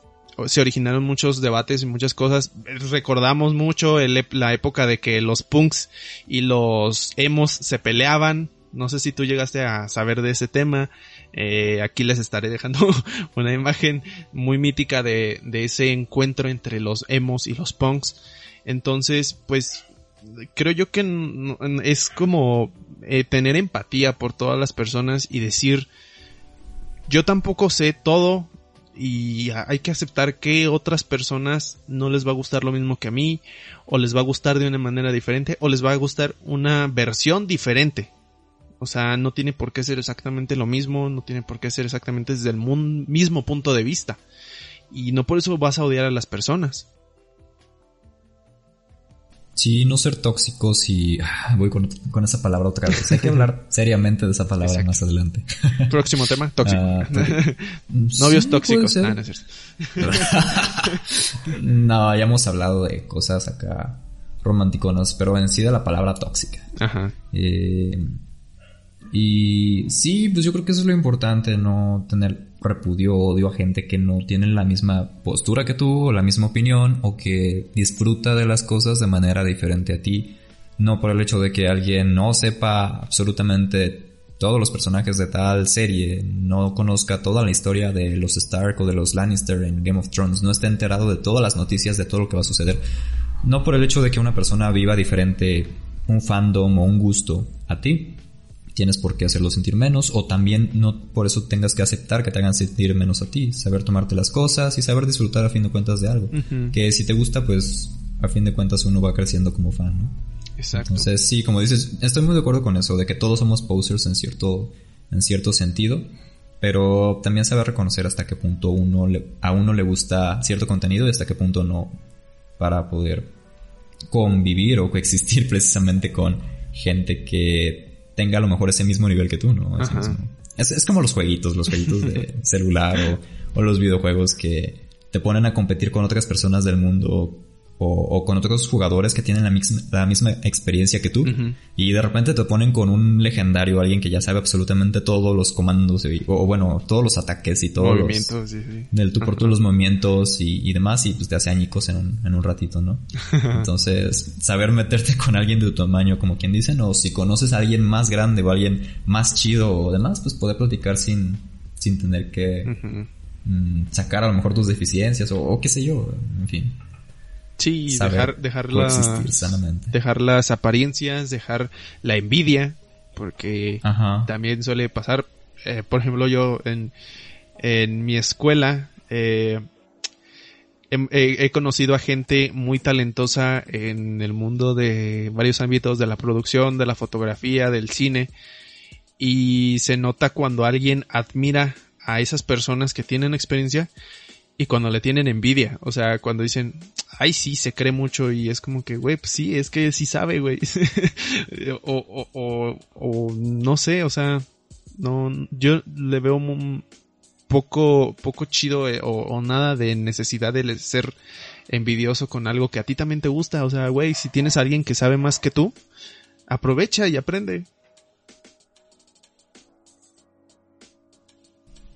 se originaron muchos debates y muchas cosas. Recordamos mucho la época de que los punks y los emos se peleaban. No sé si tú llegaste a saber de ese tema. Eh, aquí les estaré dejando <laughs> una imagen muy mítica de, ese encuentro entre los emos y los punks. Entonces, pues creo yo que es como eh, tener empatía por todas las personas y decir, yo tampoco sé todo y hay que aceptar que otras personas no les va a gustar lo mismo que a mí o les va a gustar de una manera diferente o les va a gustar una versión diferente. O sea, no tiene por qué ser exactamente lo mismo, no tiene por qué ser exactamente desde el mismo punto de vista. Y no por eso vas a odiar a las personas. Sí, no ser tóxicos y ah, voy con, esa palabra otra vez. Hay que hablar <laughs> seriamente de esa palabra más adelante. <laughs> Próximo tema, tóxico. Ah, <laughs> Novios tóxicos. No, no, ya hemos hablado de cosas acá romanticonas, pero en sí de la palabra tóxica. Ajá. Eh, y sí, pues yo creo que eso es lo importante, no tener repudio odio a gente que no tiene la misma postura que tú, o la misma opinión, o que disfruta de las cosas de manera diferente a ti. No por el hecho de que alguien no sepa absolutamente todos los personajes de tal serie, no conozca toda la historia de los Stark o de los Lannister en Game of Thrones, no esté enterado de todas las noticias de todo lo que va a suceder. No por el hecho de que una persona viva diferente un fandom o un gusto a ti, tienes por qué hacerlo sentir menos o también no por eso tengas que aceptar que te hagan sentir menos a ti, saber tomarte las cosas y saber disfrutar a fin de cuentas de algo. Que si te gusta, pues a fin de cuentas uno va creciendo como fan, ¿no? Exacto. Entonces, sí, como dices, estoy muy de acuerdo con eso, de que todos somos posers en cierto, en cierto sentido, pero también saber reconocer hasta qué punto uno a uno le gusta cierto contenido y hasta qué punto no, para poder convivir o coexistir <laughs> precisamente con gente que tenga a lo mejor ese mismo nivel que tú, ¿no? Es, es, como los jueguitos, los jueguitos de <laughs> celular o, o los videojuegos que te ponen a competir con otras personas del mundo o, con otros jugadores que tienen la, la misma experiencia que tú y de repente te ponen con un legendario, alguien que ya sabe absolutamente todos los comandos o, bueno, todos los ataques y todos movimientos, los... Sí, sí. Del tú por tú los movimientos y, demás y pues te hace añicos en un, en un ratito, ¿no? <laughs> Entonces, saber meterte con alguien de tu tamaño, como quien dice, o si conoces a alguien más grande o alguien más chido o demás, pues poder platicar sin, sin tener que... Mm, sacar a lo mejor tus deficiencias o qué sé yo, en fin. Sí, dejar, dejar, las, dejar las apariencias, dejar la envidia, porque también suele pasar, eh, por ejemplo, yo en, en mi escuela eh, he, conocido a gente muy talentosa en el mundo de varios ámbitos de la producción, de la fotografía, del cine, y se nota cuando alguien admira a esas personas que tienen experiencia y cuando le tienen envidia, o sea, cuando dicen, ay, sí, se cree mucho y es como que, güey, pues sí, es que sí sabe, güey. <laughs> o, o, o, o, no sé, o sea, no, yo le veo un poco, poco chido eh, o, nada de necesidad de ser envidioso con algo que a ti también te gusta. O sea, güey, si tienes a alguien que sabe más que tú, aprovecha y aprende.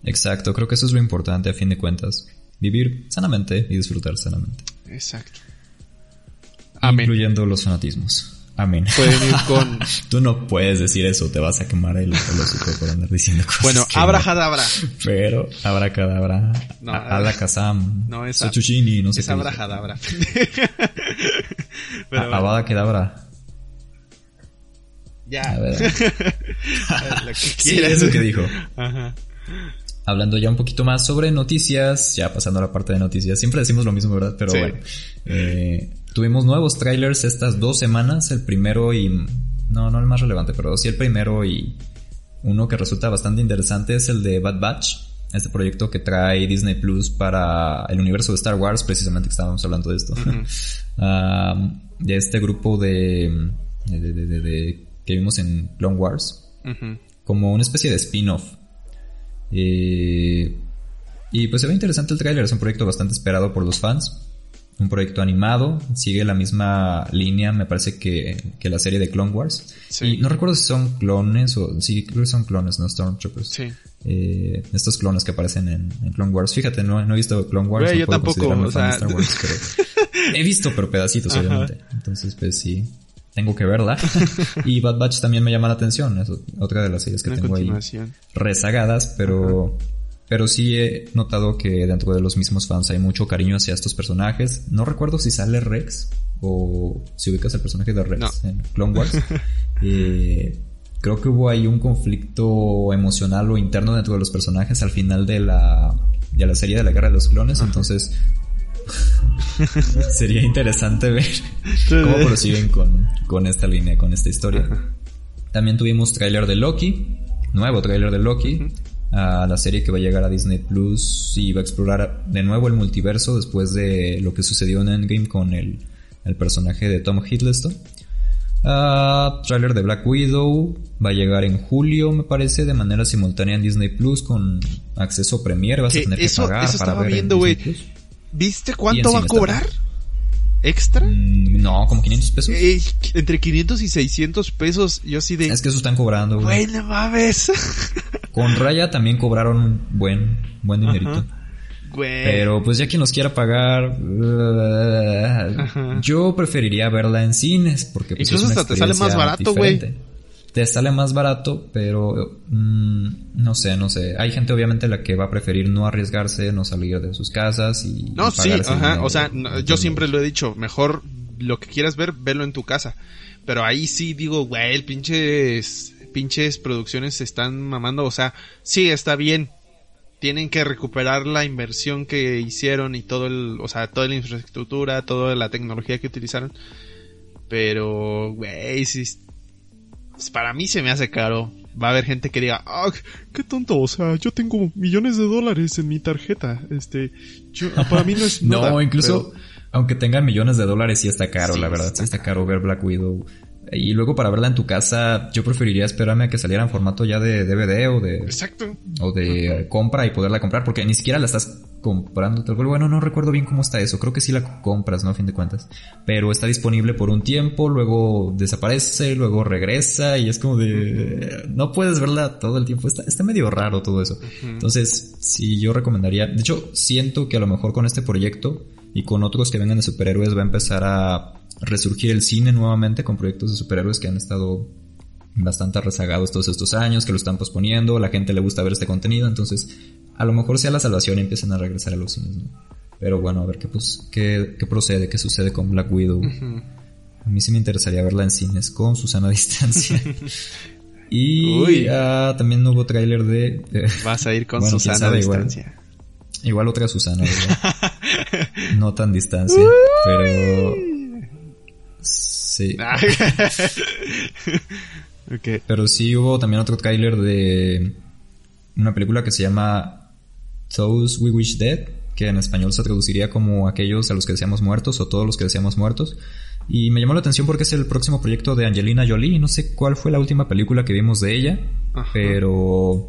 Exacto, creo que eso es lo importante a fin de cuentas. Vivir sanamente y disfrutar sanamente. Exacto. Amén. Incluyendo los fanatismos. Amén. Pueden ir <laughs> con... Tú no puedes decir eso, te vas a quemar el, el por andar diciendo cosas. Bueno, abrajadabra. Pero, abracadabra. No, Alakazam. No, es... Sochuchini, no sé es qué. abrajadabra. <laughs> Pero, Abada Kedabra. Ya. <laughs> A ver. lo que sí, eso que dijo. Ajá hablando ya un poquito más sobre noticias, ya pasando a la parte de noticias, siempre decimos lo mismo, ¿verdad? Pero bueno, eh, tuvimos nuevos trailers estas dos semanas, el primero y... No, no el más relevante, pero sí el primero y uno que resulta bastante interesante es el de Bad Batch, este proyecto que trae Disney Plus para el universo de Star Wars, precisamente que estábamos hablando de esto. <laughs> de este grupo de, de, que vimos en Clone Wars, como una especie de spin-off eh, y pues se ve interesante el tráiler, es un proyecto bastante esperado por los fans. Un proyecto animado, sigue la misma línea, me parece que, que la serie de Clone Wars. Y no recuerdo si son clones o... Sí, creo que son clones, no Stormtroopers. Sí. Eh, estos clones que aparecen en, Clone Wars. Fíjate, no, he visto Clone Wars. yo tampoco, o sea... <laughs> he visto, pero pedacitos, obviamente. Entonces, pues sí tengo que verla. <laughs> y Bad Batch también me llama la atención, es otra de las series que tengo ahí rezagadas, pero pero sí he notado que dentro de los mismos fans hay mucho cariño hacia estos personajes. No recuerdo si sale Rex o si ubicas el personaje de Rex en Clone Wars, <laughs> eh, creo que hubo ahí un conflicto emocional o interno dentro de los personajes al final de la, de la serie de la Guerra de los Clones, entonces <laughs> sería interesante ver cómo prosiguen con, con esta línea, con esta historia. También tuvimos tráiler de Loki, nuevo tráiler de Loki, a la serie que va a llegar a Disney Plus y va a explorar de nuevo el multiverso después de lo que sucedió en Endgame con el, el personaje de Tom Hiddleston. Uh, trailer de Black Widow va a llegar en julio, me parece, de manera simultánea en Disney Plus con acceso Premier. Vas a tener que pagar para ver viendo, ¿Viste cuánto va a cobrar? ¿Extra? Mm, no, como 500 pesos. Eh, entre 500 y 600 pesos, yo sí de... Es que eso están cobrando, güey. Bueno, mames. <laughs> Con Raya también cobraron un buen, buen dinerito. Pero pues ya quien los quiera pagar, uh, yo preferiría verla en cines porque pues, incluso hasta te sale más barato, güey. Te sale más barato, pero mm, no sé, no sé. Hay gente obviamente la que va a preferir no arriesgarse, no salir de sus casas y no, sí, ajá. O sea, yo siempre lo he dicho, mejor lo que quieras ver, verlo en tu casa. Pero ahí sí digo, güey, el pinches pinches producciones se están mamando, o sea, sí está bien, tienen que recuperar la inversión que hicieron y todo el, o sea, toda la infraestructura, toda la tecnología que utilizaron. Pero, güey, si, pues, para mí se me hace caro. Va a haber gente que diga, ah, qué tonto, o sea, yo tengo millones de dólares en mi tarjeta. Este, yo, para mí no es <laughs> nada. no, incluso, aunque tenga millones de dólares, sí está caro, la verdad. Sí está caro ver Black Widow. Y luego para verla en tu casa, yo preferiría esperarme a que saliera en formato ya de DVD o de... Exacto. O de compra y poderla comprar, porque ni siquiera la estás comprando tal cual. Bueno, no recuerdo bien cómo está eso. Creo que sí la compras, ¿no? A fin de cuentas. Pero está disponible por un tiempo, luego desaparece, luego regresa y es como de... No puedes verla todo el tiempo. Está, está medio raro todo eso. Entonces, sí, yo recomendaría... De hecho, siento que a lo mejor con este proyecto y con otros que vengan de superhéroes va a empezar a resurgir el cine nuevamente con proyectos de superhéroes que han estado bastante rezagados todos estos años, que lo están posponiendo, la gente le gusta ver este contenido, entonces a lo mejor sea la salvación y empiezan a regresar a los cines, ¿no? Pero bueno, a ver qué, pues, qué, qué procede, qué sucede con Black Widow. A mí sí me interesaría verla en cines con Susana <laughs> distancia. y ah, también hubo tráiler de, Vas a ir con Susana distancia. Igual, otra Susana, <laughs> no tan distancia, pero Sí. <laughs> Ah. Pero sí hubo también otro tráiler de una película que se llama Those We Wish Dead, que en español se traduciría como aquellos a los que deseamos muertos o todos los que deseamos muertos. Y me llamó la atención porque es el próximo proyecto de Angelina Jolie. No sé cuál fue la última película que vimos de ella, pero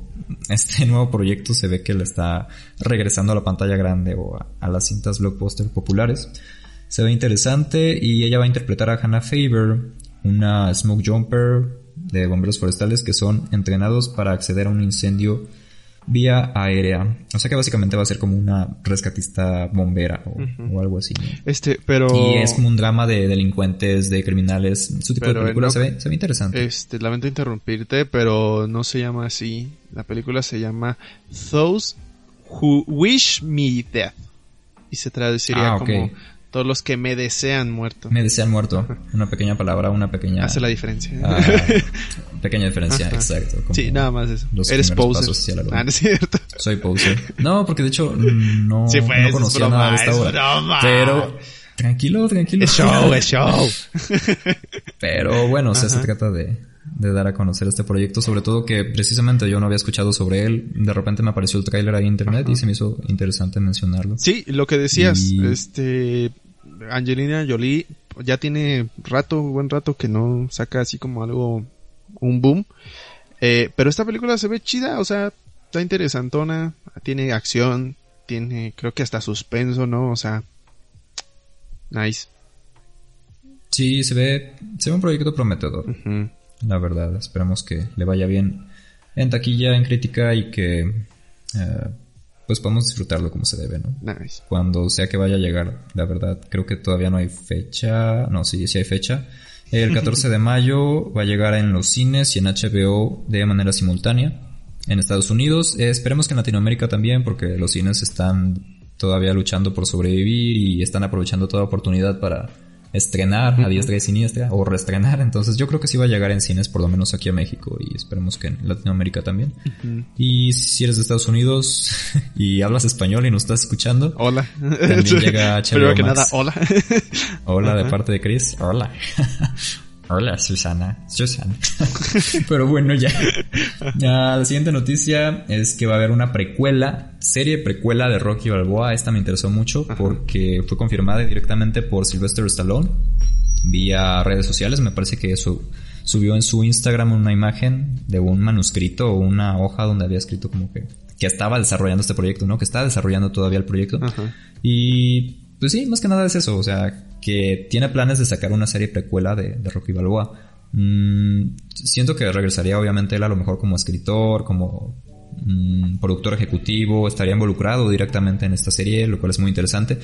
este <laughs> nuevo proyecto se ve que le está regresando a la pantalla grande o a las cintas blockbuster populares. Se ve interesante y ella va a interpretar a Hannah Faber, una smoke jumper de bomberos forestales que son entrenados para acceder a un incendio vía aérea. O sea que básicamente va a ser como una rescatista bombera o, algo así. Este, pero... Y es como un drama de delincuentes, de criminales. Su tipo de película se, ve, se ve interesante. Este, lamento interrumpirte, pero no se llama así. La película se llama Those Who Wish Me Death. Y se traduciría ah, como todos los que me desean muerto. Me desean muerto. Una pequeña palabra, una pequeña... Hace la diferencia. Ah, <laughs> pequeña diferencia, exacto. sí, nada más eso. Eres poser. Ah, no es cierto. Soy poser. No, porque de hecho no, sí, no conocía nada de esta obra. Pero... Tranquilo, tranquilo. Es show, es show. <laughs> Pero bueno, o sea, se trata de, de dar a conocer este proyecto, sobre todo que precisamente yo no había escuchado sobre él, de repente me apareció el tráiler ahí en internet y se me hizo interesante mencionarlo. Sí, lo que decías, este Angelina Jolie ya tiene rato, buen rato que no saca así como algo, un boom. Eh, pero esta película se ve chida, o sea, está interesantona, tiene acción, tiene creo que hasta suspenso, ¿no? O sea, nice. Sí, se ve, se ve un proyecto prometedor. La verdad, esperamos que le vaya bien en taquilla, en crítica y que eh, pues podamos disfrutarlo como se debe, ¿no? Nice. Cuando sea que vaya a llegar, la verdad, creo que todavía no hay fecha. No, sí, sí hay fecha. El <laughs> 14 de mayo va a llegar en los cines y en HBO de manera simultánea. En Estados Unidos, eh, esperemos que en Latinoamérica también, porque los cines están todavía luchando por sobrevivir y están aprovechando toda oportunidad para estrenar a diestra y siniestra o reestrenar. Entonces yo creo que sí va a llegar en cines, por lo menos aquí a México y esperemos que en Latinoamérica también. Y si eres de Estados Unidos <laughs> y hablas español y nos estás escuchando, Hola. también llega HBO <laughs> Primero que Max. nada, hola. Hola de parte de Chris. Hola. <laughs> Hola, Susana. Susana. <laughs> Pero bueno, ya. ya. La siguiente noticia es que va a haber una precuela, serie precuela de Rocky Balboa. Esta me interesó mucho porque fue confirmada directamente por Sylvester Stallone vía redes sociales. Me parece que eso subió en su Instagram una imagen de un manuscrito o una hoja donde había escrito como que que estaba desarrollando este proyecto, ¿no? Que está desarrollando todavía el proyecto. Ajá. Y pues sí, más que nada es eso, o sea, que tiene planes de sacar una serie precuela de, de Rocky Balboa. Mm, siento que regresaría obviamente él a lo mejor como escritor, como mm, productor ejecutivo, estaría involucrado directamente en esta serie, lo cual es muy interesante.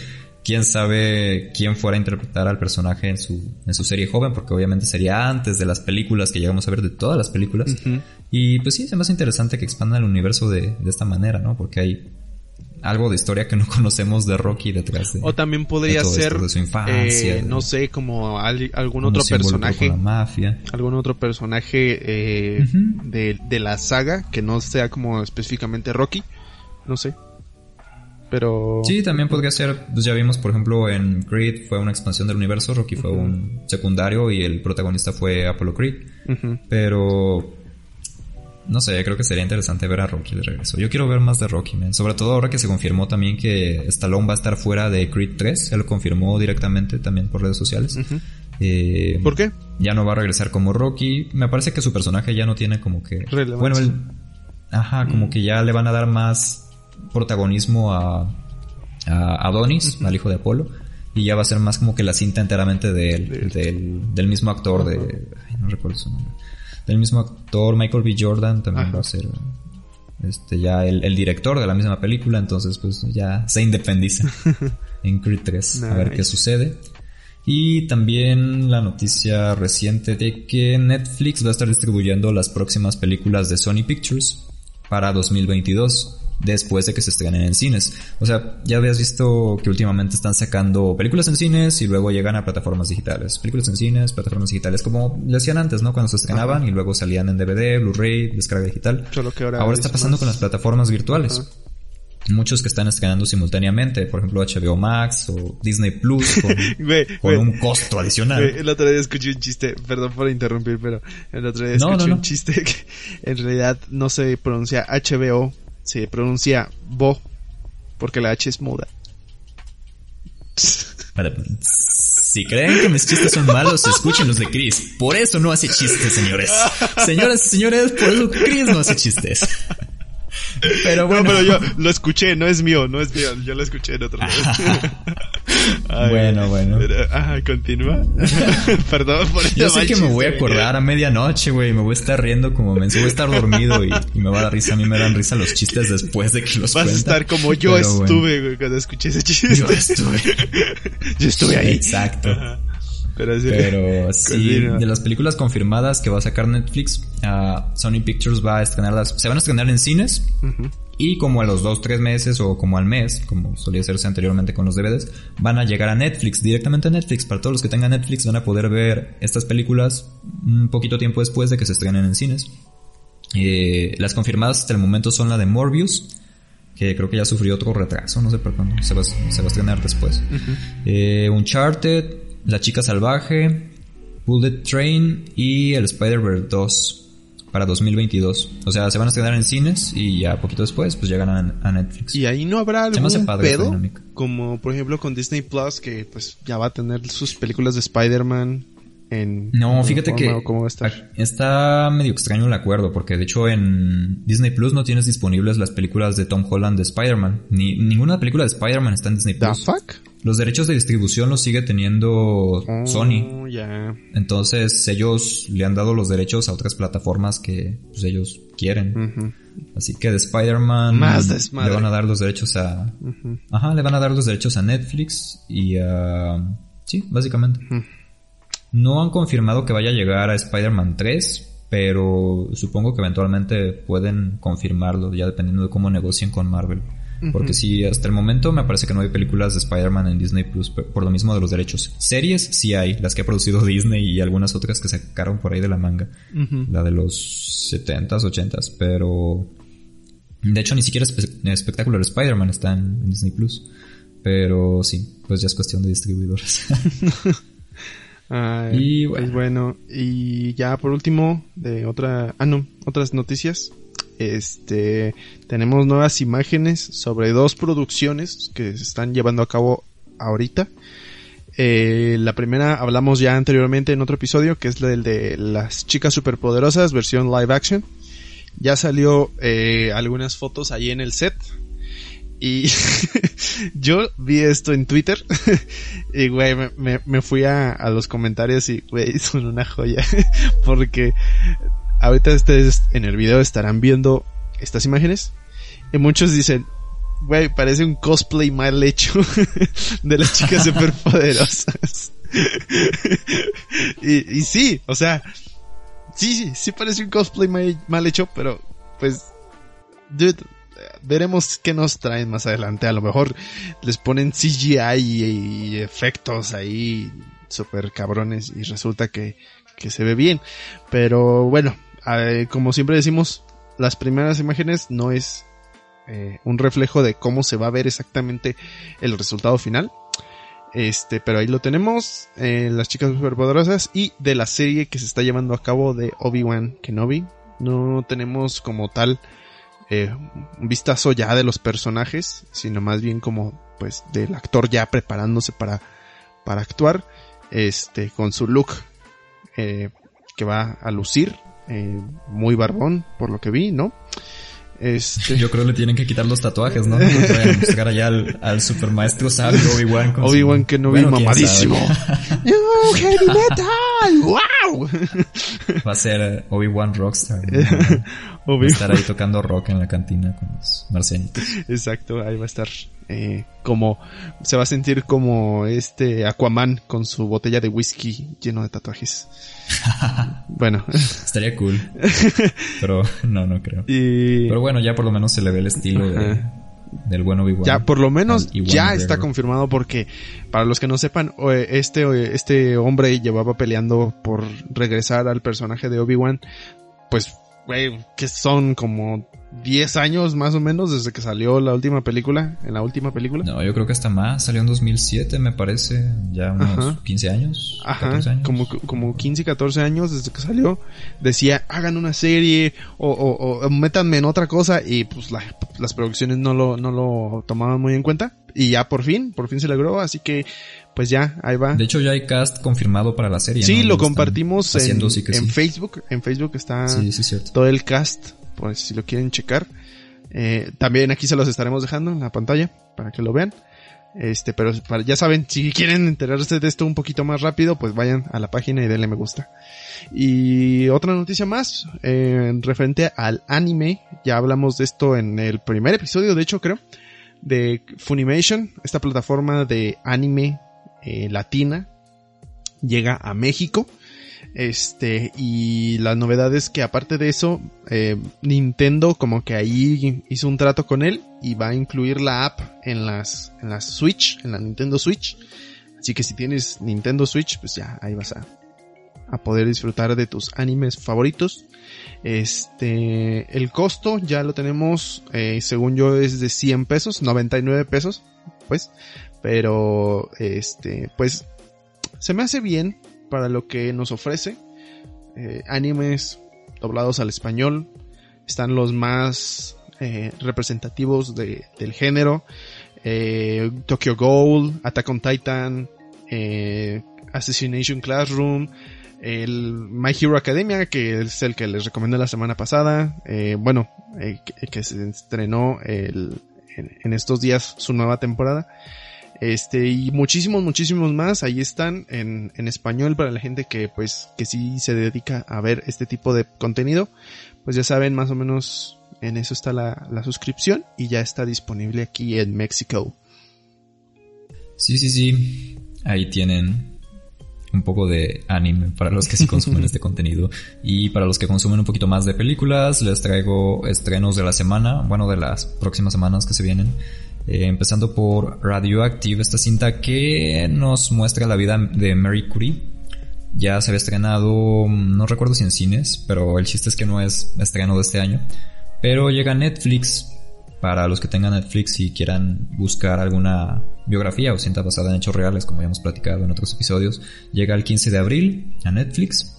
Quién sabe quién fuera a interpretar al personaje en su, en su serie joven, porque obviamente sería antes de las películas que llegamos a ver, de todas las películas. Y pues sí, me hace interesante que expandan el universo de, de esta manera, ¿no? Porque hay algo de historia que no <laughs> conocemos de Rocky detrás de... O también podría de ser, esto, de su infancia, eh, de no sé, como al- algún otro personaje, la mafia. algún otro personaje eh, de, de la saga que no sea como específicamente Rocky, no sé. Pero Sí, también podría ser, pues ya vimos, por ejemplo, en Creed fue una expansión del universo, Rocky fue un secundario y el protagonista fue Apollo Creed. Pero no sé, creo que sería interesante ver a Rocky de regreso. Yo quiero ver más de Rocky, man. Sobre todo ahora que se confirmó también que Stallone va a estar fuera de Creed 3. Él lo confirmó directamente también por redes sociales. Ujú. Eh, ¿Por qué? Ya no va a regresar como Rocky. Me parece que su personaje ya no tiene como que... Relevancia. Bueno, él... Ajá, como que ya le van a dar más protagonismo a, a Adonis, al hijo de Apolo. Y ya va a ser más como que la cinta enteramente de él, De él. del, del mismo actor de... Ay, no recuerdo su nombre. Del mismo actor, Michael B. Jordan, también Ajá. va a ser este ya el, el director de la misma película. Entonces, pues ya se independiza <laughs> en Creed 3. A ver qué sucede. Y también la noticia reciente de que Netflix va a estar distribuyendo las próximas películas de Sony Pictures para 2022, después de que se estrenen en cines. O sea, ya habías visto que últimamente están sacando películas en cines y luego llegan a plataformas digitales. Películas en cines, plataformas digitales, como le hacían antes, ¿no? Cuando se estrenaban y luego salían en DVD, Blu-ray, descarga digital. Solo que ahora, Ahora es está pasando más- con las plataformas virtuales. Ajá. Muchos que están estrenando simultáneamente, por ejemplo HBO Max o Disney Plus con, <laughs> un costo adicional. el otro día escuché un chiste, perdón por interrumpir, pero el otro día No, escuché no, no. un chiste <laughs> que en realidad no se pronuncia HBO, se pronuncia Bo, porque la H es muda. Si creen que mis chistes son malos, escuchen los de Chris. Por eso no hace chistes, señores. Señoras y señores, por eso Chris no hace chistes. Pero bueno, No, pero yo lo escuché, no es mío, no es mío, yo lo escuché en otro lado. <laughs> Ay, Bueno, bueno. pero, ajá, continúa. <laughs> Perdón por yo sé que me voy a acordar a medianoche, güey. Me voy a estar riendo como me voy a estar dormido y, y me va a dar risa. A mí me dan risa los chistes después de que los Vas a estar como yo Pero estuve, güey, cuando escuché ese chiste. Yo estuve. <laughs> Yo estuve ahí. Exacto. Ajá. Pero sí. Pero sí, Continúa. de las películas confirmadas que va a sacar Netflix, ah, Sony Pictures va a estrenarlas, se van a estrenar en cines Ujú. Y como a los dos, tres meses o como al mes, como solía hacerse anteriormente con los DVDs, van a llegar a Netflix, directamente a Netflix. Para todos los que tengan Netflix van a poder ver estas películas un poquito tiempo después de que se estrenen en cines. Eh, las confirmadas hasta el momento son la de Morbius, que creo que ya sufrió otro retraso, no sé por cuándo se va, se va a estrenar después. Eh, Uncharted, La Chica Salvaje, Bullet Train y el Spider-Verse 2 para 2022. O sea, se van a estrenar en cines y ya poquito después pues llegan a, a Netflix. Y ahí no habrá Se algún padre esta pedo, como por ejemplo con Disney Plus, que pues ya va a tener sus películas de Spider-Man en... No, fíjate que ¿Cómo va a estar? está medio extraño el acuerdo, porque de hecho en Disney Plus no tienes disponibles las películas de Tom Holland de Spider-Man. Ni ninguna película de Spider-Man está en Disney ¿The Plus. fuck? Los derechos de distribución los sigue teniendo Sony. Oh, ya. Entonces ellos le han dado los derechos a otras plataformas que pues, ellos quieren. Así que de Spider-Man le van a dar los derechos a... Ajá, le van a dar los derechos a Netflix y a... Sí, básicamente. No han confirmado que vaya a llegar a Spider-Man 3, pero supongo que eventualmente pueden confirmarlo, ya dependiendo de cómo negocien con Marvel. Porque si hasta el momento me parece que no hay películas de Spider-Man en Disney Plus por lo mismo de los derechos. Series sí hay, las que ha producido <laughs> Disney y algunas otras que sacaron por ahí de la manga. La de los 70s, 80s, pero... De hecho, ni siquiera espectacular Spider-Man está en Disney Plus. Pero sí, pues ya es cuestión de distribuidores. <laughs> y pues bueno. y ya por último, de otra, ah no, otras noticias. Este, tenemos nuevas imágenes sobre dos producciones que se están llevando a cabo ahorita. Eh, la primera hablamos ya anteriormente en otro episodio, que es el de las chicas superpoderosas, versión live action. Ya salió eh, algunas fotos ahí en el set y <laughs> yo vi esto en Twitter <laughs> y, güey, me, fui a, los comentarios y, güey, <laughs> son una joya. Porque ahorita ustedes en el video estarán viendo estas imágenes y muchos dicen, güey, parece un cosplay mal hecho de las chicas superpoderosas. y, y sí, o sea, sí, sí, sí parece un cosplay mal, mal hecho, pero pues, dude, veremos qué nos traen más adelante. A lo mejor les ponen CGI y, efectos ahí super cabrones y resulta que, se ve bien. Pero bueno, como siempre decimos, las primeras imágenes no es eh, un reflejo de cómo se va a ver exactamente el resultado final. Este, pero ahí lo tenemos, eh, las chicas superpoderosas y de la serie que se está llevando a cabo de Obi-Wan Kenobi. No tenemos como tal eh, un vistazo ya de los personajes, sino más bien como pues del actor ya preparándose para, para actuar, este, con su look eh, que va a lucir, eh, muy barbón por lo que vi, ¿no? Este... Yo creo que le tienen que quitar los tatuajes, ¿no? No pueden buscar allá al, al supermaestro sabio Obi-Wan. Obi-Wan que no vi mamadísimo. <laughs> ¡Yo, heavy metal! ¡Wow! Va a ser Obi-Wan Rockstar. Va a <laughs> estar ahí tocando rock en la cantina con los marcianitos. Exacto, ahí va a estar eh, como se va a sentir como este Aquaman con su botella de whisky lleno de tatuajes. <laughs> bueno. Estaría cool. <laughs> Pero no, no creo. Pero bueno, ya por lo menos se le ve el estilo del buen Obi-Wan. Ya, por lo menos ya está confirmado porque, para los que no sepan, este, este hombre llevaba peleando por regresar al personaje de Obi-Wan, pues güey, que son como 10 años más o menos desde que salió la última película, en la última película. No, yo creo que hasta más, salió en 2007 me parece, ya unos 15 años, Ajá, 14 años. Como, como 15, 14 años desde que salió, decía, hagan una serie o, o, o métanme en otra cosa y pues las producciones no lo, no lo tomaban muy en cuenta y ya por fin, por fin se logró, así que pues ya, ahí va. De hecho ya hay cast confirmado para la serie. Sí, lo compartimos en, en Facebook, en Facebook está todo el cast, pues si lo quieren checar. Eh, también aquí se los estaremos dejando en la pantalla para que lo vean. Este, pero ya saben, si quieren enterarse de esto un poquito más rápido, pues vayan a la página y denle me gusta. Y otra noticia más, eh, referente al anime, ya hablamos de esto en el primer episodio, de hecho creo, de Funimation, esta plataforma de anime eh, latina, llega a México. Este, y la novedad es que aparte de eso, eh, Nintendo como que ahí hizo un trato con él y va a incluir la app en las, en la Switch, en la Nintendo Switch. Así que si tienes Nintendo Switch, pues ya ahí vas a, a poder disfrutar de tus animes favoritos. Este, el costo ya lo tenemos, eh, según yo es de 100 pesos, 99 pesos, pues, pero este, pues, se me hace bien para lo que nos ofrece. Eh, animes doblados al español, están los más eh, representativos de, del género, Tokyo Ghoul, Attack on Titan, Assassination Classroom, el My Hero Academia, que es el que les recomendé la semana pasada, eh, bueno, eh, que, se estrenó el, en, estos días su nueva temporada. Este, y muchísimos, muchísimos más, ahí están en, en español para la gente que pues, que sí se dedica a ver este tipo de contenido. Pues ya saben, más o menos en eso está la, la suscripción y ya está disponible aquí en México. Sí, sí, sí. Ahí tienen un poco de anime para los que sí consumen <laughs> este contenido. Y para los que consumen un poquito más de películas, les traigo estrenos de la semana, bueno, de las próximas semanas que se vienen. Eh, empezando por Radioactive, esta cinta que nos muestra la vida de Mary Curie. Ya se había estrenado, no recuerdo si en cines, pero el chiste es que no es estreno de este año. Pero llega a Netflix para los que tengan Netflix y quieran buscar alguna biografía o cinta basada en hechos reales, como ya hemos platicado en otros episodios, llega el 15 de abril a Netflix.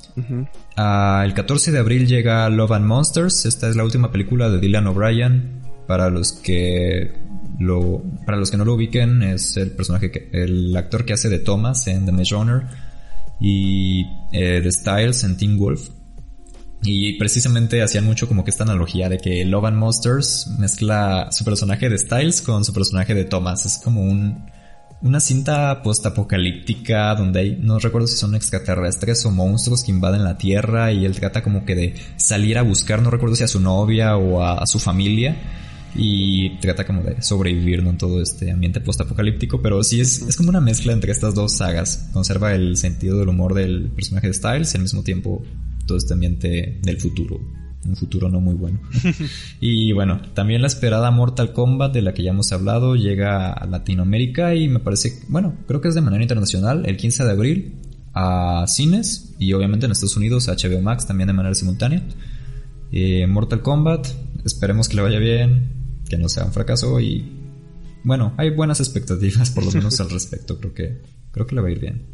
Ah, el 14 de abril llega Love and Monsters. Esta es la última película de Dylan O'Brien. Para los que lo, para los que no lo ubiquen, es el personaje que, el actor que hace de Thomas en The Maze Runner y eh, de Styles en Teen Wolf. Y precisamente hacían mucho como que esta analogía de que Love and Monsters mezcla su personaje de Styles con su personaje de Thomas. Es como un, una cinta post-apocalíptica donde hay, no recuerdo si son extraterrestres o monstruos que invaden la Tierra y él trata como que de salir a buscar, no recuerdo si a su novia o a, su familia y trata como de sobrevivir en todo este ambiente post-apocalíptico, pero sí es, es como una mezcla entre estas dos sagas. Conserva el sentido del humor del personaje de Styles y al mismo tiempo todo este ambiente del futuro. Un futuro no muy bueno. <laughs> y bueno, también la esperada Mortal Kombat de la que ya hemos hablado llega a Latinoamérica y me parece, bueno, creo que es de manera internacional, el 15 de abril a cines y obviamente en Estados Unidos a HBO Max también de manera simultánea. Eh, Mortal Kombat, esperemos que le vaya bien, que no sea un fracaso y bueno, hay buenas expectativas por lo <laughs> menos al respecto, creo que creo que le va a ir bien.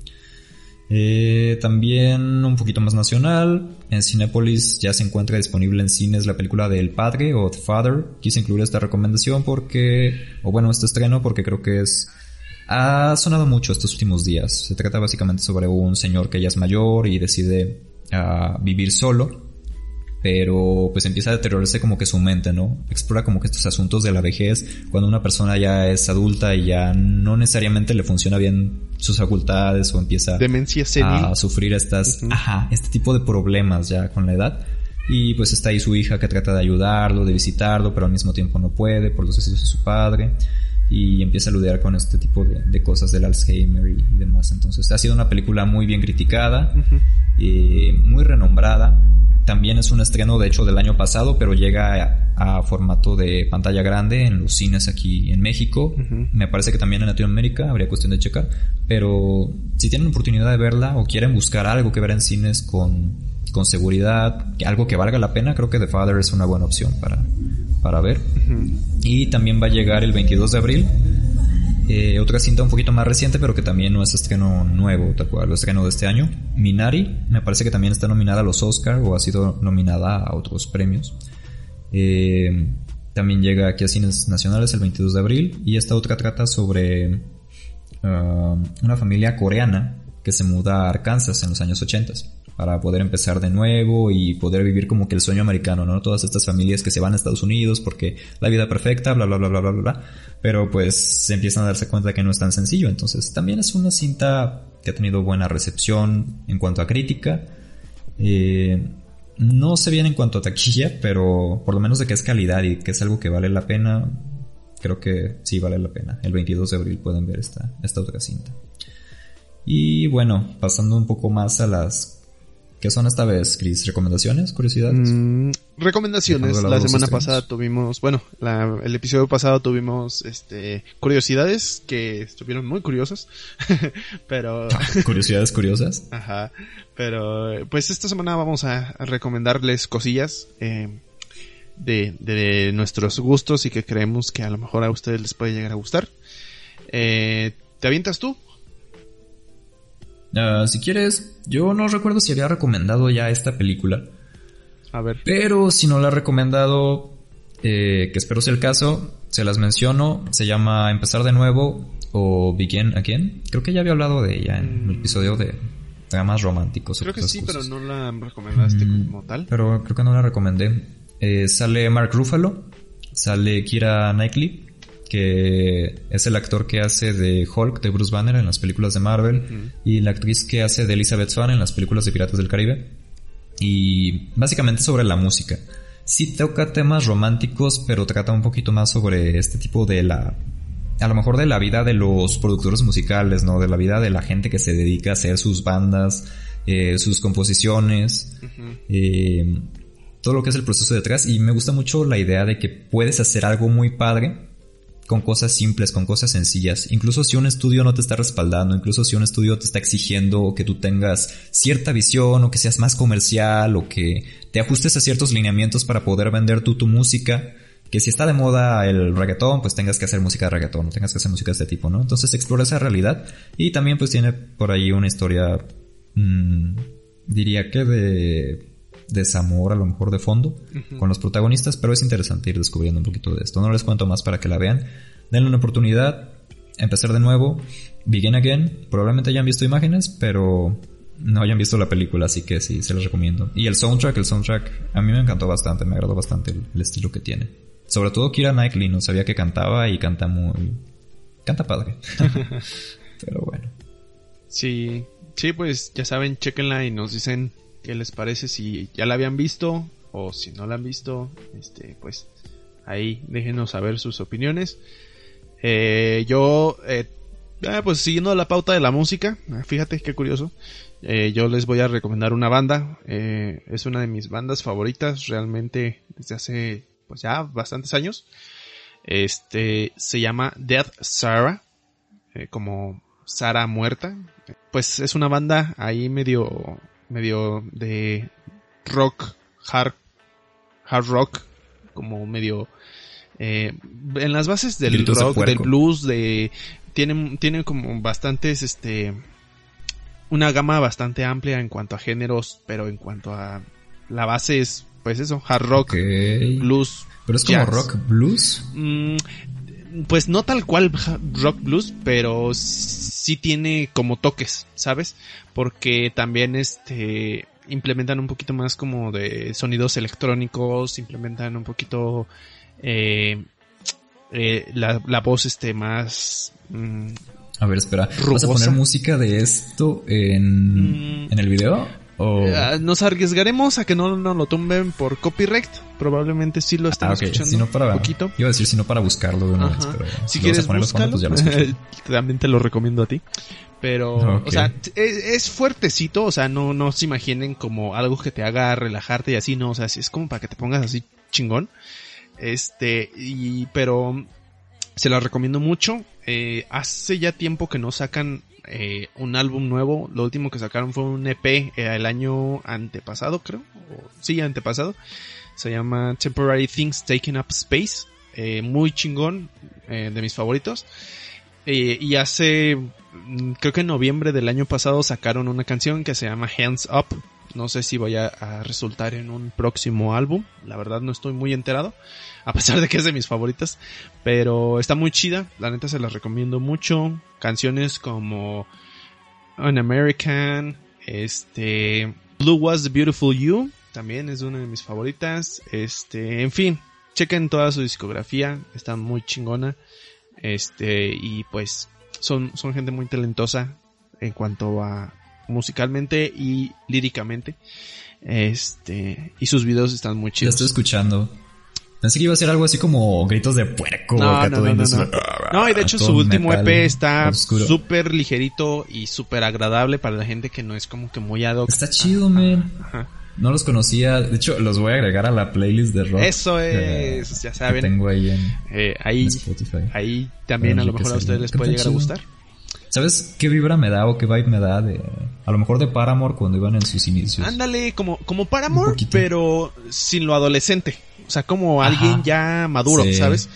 Eh, también un poquito más nacional, en Cinepolis ya se encuentra disponible en cines la película de El Padre o The Father. Quise incluir esta recomendación porque, o bueno, este estreno porque creo que es... Ha sonado mucho estos últimos días. Se trata básicamente sobre un señor que ya es mayor y decide uh, vivir solo pero pues empieza a deteriorarse como que su mente, ¿no? Explora como que estos asuntos de la vejez, cuando una persona ya es adulta y ya no necesariamente le funciona bien sus facultades o empieza Demencia a sufrir estas, ajá, este tipo de problemas ya con la edad. Y pues está ahí su hija que trata de ayudarlo, de visitarlo, pero al mismo tiempo no puede por los deseos de su padre. Y empieza a lidiar con este tipo de, cosas del Alzheimer y, demás. Entonces ha sido una película muy bien criticada, y muy renombrada también es un estreno, de hecho, del año pasado, pero llega a, formato de pantalla grande en los cines aquí en México. Me parece que también en Latinoamérica, habría cuestión de checar. Pero si tienen oportunidad de verla o quieren buscar algo que ver en cines con, con seguridad, algo que valga la pena, creo que The Father es una buena opción para, para ver. Y también va a llegar el 22 de abril eh, otra cinta un poquito más reciente, pero que también no es estreno nuevo, tal cual, es estreno de este año. Minari, me parece que también está nominada a los Oscar o ha sido nominada a otros premios. Eh, también llega aquí a cines nacionales el 22 de abril. Y esta otra trata sobre uh, una familia coreana que se muda a Arkansas en los años 80 para poder empezar de nuevo y poder vivir como que el sueño americano, ¿no? Todas estas familias que se van a Estados Unidos porque la vida perfecta, bla, bla, bla, bla, bla, bla, pero pues se empiezan a darse cuenta que no es tan sencillo, entonces también es una cinta que ha tenido buena recepción en cuanto a crítica, eh, no sé bien en cuanto a taquilla, pero por lo menos de que es calidad y que es algo que vale la pena, creo que sí vale la pena. El 22 de abril pueden ver esta, esta otra cinta. Y bueno, pasando un poco más a las ¿Qué son esta vez, Chris? ¿Recomendaciones? ¿Curiosidades? Mm, recomendaciones. La semana pasada tuvimos, bueno, el episodio pasado tuvimos este curiosidades que estuvieron muy curiosas. <laughs> pero. <laughs> Curiosidades curiosas. Ajá. Pero pues esta semana vamos a, recomendarles cosillas. Eh, de, de nuestros gustos y que creemos que a lo mejor a ustedes les puede llegar a gustar. Eh, ¿Te avientas tú? Ah, si quieres, yo no recuerdo si había recomendado ya esta película. A ver. Pero si no la he recomendado, eh, que espero sea el caso, se las menciono. Se llama Empezar de nuevo o Begin Again. Creo que ya había hablado de ella en el episodio de dramas románticos. Creo que sí, pero no la recomendaste mm, como tal. Pero creo que no la recomendé. Eh, sale Mark Ruffalo, sale Kira Knightley, que es el actor que hace de Hulk de Bruce Banner en las películas de Marvel y la actriz que hace de Elizabeth Swan en las películas de Piratas del Caribe. Y básicamente sobre la música. Sí toca temas románticos, pero trata un poquito más sobre este tipo de la a lo mejor de la vida de los productores musicales, ¿no? De la vida de la gente que se dedica a hacer sus bandas, eh, sus composiciones, eh, todo lo que es el proceso detrás. Y me gusta mucho la idea de que puedes hacer algo muy padre con cosas simples, con cosas sencillas. Incluso si un estudio no te está respaldando, incluso si un estudio te está exigiendo que tú tengas cierta visión o que seas más comercial o que te ajustes a ciertos lineamientos para poder vender tú tu música que si está de moda el reggaetón, pues tengas que hacer música de reggaetón, no tengas que hacer música de este tipo, ¿no? Entonces explora esa realidad y también pues tiene por ahí una historia, mmm, diría que de desamor a lo mejor de fondo con los protagonistas, pero es interesante ir descubriendo un poquito de esto. No les cuento más para que la vean. Denle una oportunidad, empezar de nuevo, begin again, probablemente hayan visto imágenes, pero no hayan visto la película, así que sí, se los recomiendo. Y el soundtrack, el soundtrack a mí me encantó bastante, me agradó bastante el estilo que tiene. Sobre todo Kira Knightley, no sabía que cantaba y canta muy... Canta padre. <laughs> Pero bueno. Sí, sí, pues ya saben, chequenla y nos dicen qué les parece si ya la habían visto o si no la han visto. Este, pues ahí déjenos saber sus opiniones. Eh, yo, eh, ah, pues siguiendo la pauta de la música, ah, fíjate qué curioso. Eh, yo les voy a recomendar una banda. es una de mis bandas favoritas realmente desde hace pues ya bastantes años. Este se llama Death Sarah, eh, como Sara muerta. Pues es una banda ahí medio, medio de rock, hard, hard rock, como medio eh, en las bases del rock, del blues, de tienen, tienen como bastantes, este, una gama bastante amplia en cuanto a géneros, pero en cuanto a la base es pues eso, hard rock, blues. ¿Pero es como rock blues? Mm, pues no tal cual rock blues, pero sí tiene como toques, ¿sabes? Porque también este implementan un poquito más como de sonidos electrónicos, implementan un poquito eh, eh, la, voz este más... Mm, a ver, espera. ¿Vas a poner música de esto en, mm. en el video? Eh, nos arriesgaremos a que no nos lo tumben por copyright. Probablemente sí lo están ah, escuchando. Si para, poquito. Iba a decir si no para buscarlo de una vez, pero si quieres buscarlo, pues <laughs> también te lo recomiendo a ti. Pero, o sea, es, fuertecito, o sea, no, no se imaginen como algo que te haga relajarte y así, no, o sea, es como para que te pongas así chingón. Este, y, pero se la recomiendo mucho. Eh, hace ya tiempo que no sacan eh, un álbum nuevo. Lo último que sacaron fue un EP eh, el año antepasado, creo. sí, antepasado. Se llama Temporary Things Taking Up Space. Eh, muy chingón, de mis favoritos. y hace, mm, creo que en noviembre del año pasado sacaron una canción que se llama Hands Up. No sé si vaya a resultar en un próximo álbum. La verdad no estoy muy enterado. A pesar de que es de mis favoritas. Pero está muy chida. La neta se las recomiendo mucho. Canciones como An American. Este. Blue Was the Beautiful You. También es una de mis favoritas. Este. En fin. Chequen toda su discografía. Está muy chingona. Este. Y pues. Son, son gente muy talentosa. En cuanto a musicalmente y líricamente. Este, y sus videos están muy chidos. Ya estoy escuchando. Pensé que iba a ser algo así como gritos de puerco. No, no, no, no, y de hecho su último EP está súper ligerito y súper agradable para la gente que no es como que muy ad hoc. Está chido, man. No los conocía. De hecho, los voy a agregar a la playlist de rock. Eso es, ya saben. tengo ahí en, eh, ahí, Spotify. Ahí también a lo mejor a ustedes les puede llegar a gustar. ¿Sabes qué vibra me da o qué vibe me da de a lo mejor de Paramore cuando iban en sus inicios? Ándale, como como Paramore, pero sin lo adolescente, o sea, como alguien ya maduro, ¿sabes?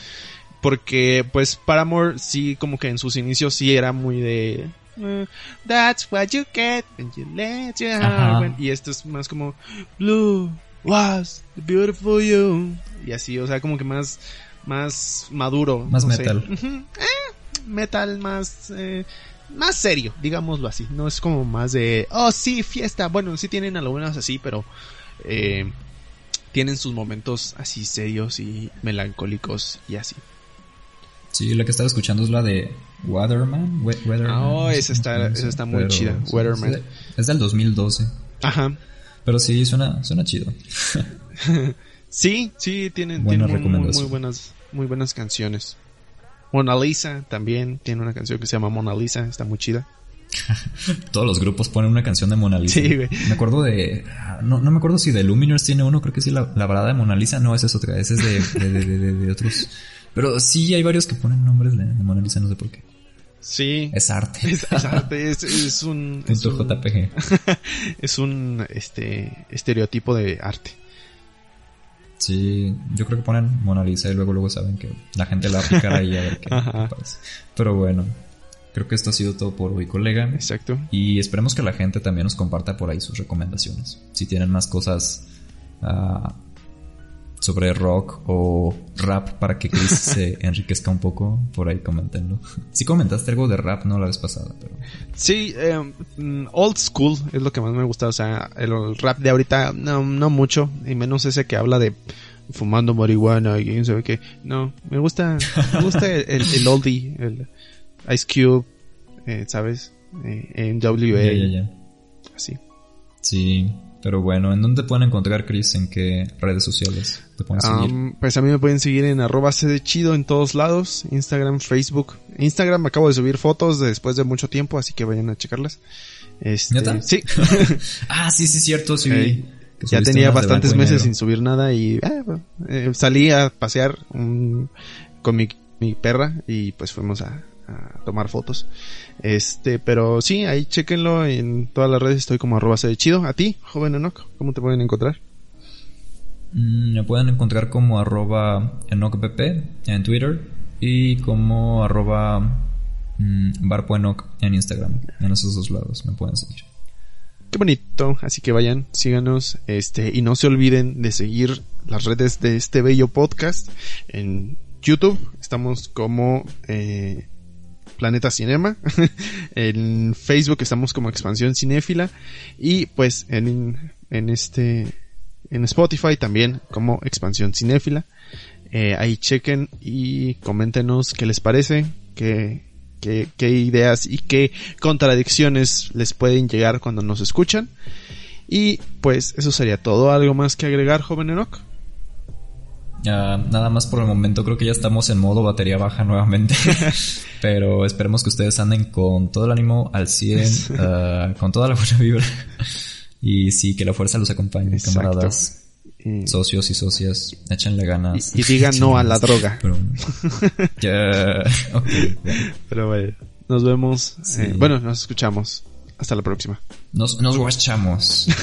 Porque pues Paramore sí como que en sus inicios sí era muy de eh, That's what you get when you let your heart y esto es más como Blue was the beautiful you y así, o sea, como que más más maduro, más metal metal más, eh, más serio, digámoslo así. No es como más de, oh sí, fiesta. Bueno, sí tienen algunas así, pero eh, tienen sus momentos así serios y melancólicos y así. Sí, la que estaba escuchando es la de Weatherman. oh, esa está, esa está muy chida. Weatherman. Es del 2012. Ajá. Pero sí, suena, suena chido. <laughs> sí, sí, tienen, tienen muy, muy, buenas, muy buenas canciones. Mona Lisa también tiene una canción que se llama Mona Lisa, está muy chida. <laughs> Todos los grupos ponen una canción de Mona Lisa. Sí, güey. Me acuerdo de. No, no me acuerdo si de Luminers tiene uno, creo que sí, la, la balada de Mona Lisa. No, esa es otra, esa es de, de, de, de- de otros. Pero sí hay varios que ponen nombres de, Mona Lisa, no sé por qué. Sí. Es arte. Es, es arte, es, es un, <laughs> es un, JPG. <laughs> es un este estereotipo de arte. Sí, yo creo que ponen Mona Lisa y luego luego saben que la gente la va a picar ahí a ver qué <laughs> Ajá. pasa. Pero bueno, creo que esto ha sido todo por hoy, colega. Exacto. Y esperemos que la gente también nos comparta por ahí sus recomendaciones. Si tienen más cosas ah, sobre rock o rap para que Chris se <laughs> enriquezca un poco, por ahí comentenlo. Si comentaste algo de rap, no la vez pasada, pero... Sí, eh, mm, old school es lo que más me gusta. O sea, el, rap de ahorita no, no mucho. Y menos ese que habla de fumando marihuana y quién sabe qué. No, me gusta, me gusta el, el, el oldie, el Ice Cube, eh, ¿sabes? Eh, NWA, así. Sí, pero bueno, ¿en dónde te pueden encontrar, Chris? ¿En qué redes sociales te pueden seguir? Pues a mí me pueden seguir en arroba C de chido en todos lados, Instagram, Facebook. Instagram acabo de subir fotos después de mucho tiempo, así que vayan a checarlas. Este, ¿Neta? Sí. <laughs> <laughs> ah, sí, sí, cierto, sí. ya tenía bastantes meses sin subir nada y eh, eh, salí a pasear mm, con mi, mi perra y pues fuimos a, a tomar fotos. Este, pero sí, ahí chequenlo en todas las redes, estoy como arroba de chido. A ti, joven Enoch, ¿cómo te pueden encontrar? Mm, Me pueden encontrar como arroba enocpp en Twitter y como arroba mm, barpoenoc en Instagram. En esos dos lados me pueden seguir. Qué bonito, así que vayan, síganos, este, y no se olviden de seguir las redes de este bello podcast en YouTube, estamos como eh, Planeta Cinema, <laughs> en Facebook estamos como Expansión Cinéfila, y pues en, en este, en Spotify también como Expansión Cinéfila, Eh, ahí chequen y coméntenos qué les parece, qué, qué, qué ideas y qué contradicciones les pueden llegar cuando nos escuchan. Y pues eso sería todo. ¿Algo más que agregar, joven Enoch? Nada más por el momento, creo que ya estamos en modo batería baja nuevamente. <laughs> Pero esperemos que ustedes anden con todo el ánimo al 100, ah, con toda la buena vibra. Y sí, que la fuerza los acompañe, Exacto. camaradas, socios y socias. Échenle ganas. y- y digan no a la droga. Pero, bueno. <laughs> Pero bueno, nos vemos. Sí. eh, bueno, nos escuchamos. Hasta la próxima. Nos, nos guachamos. <laughs>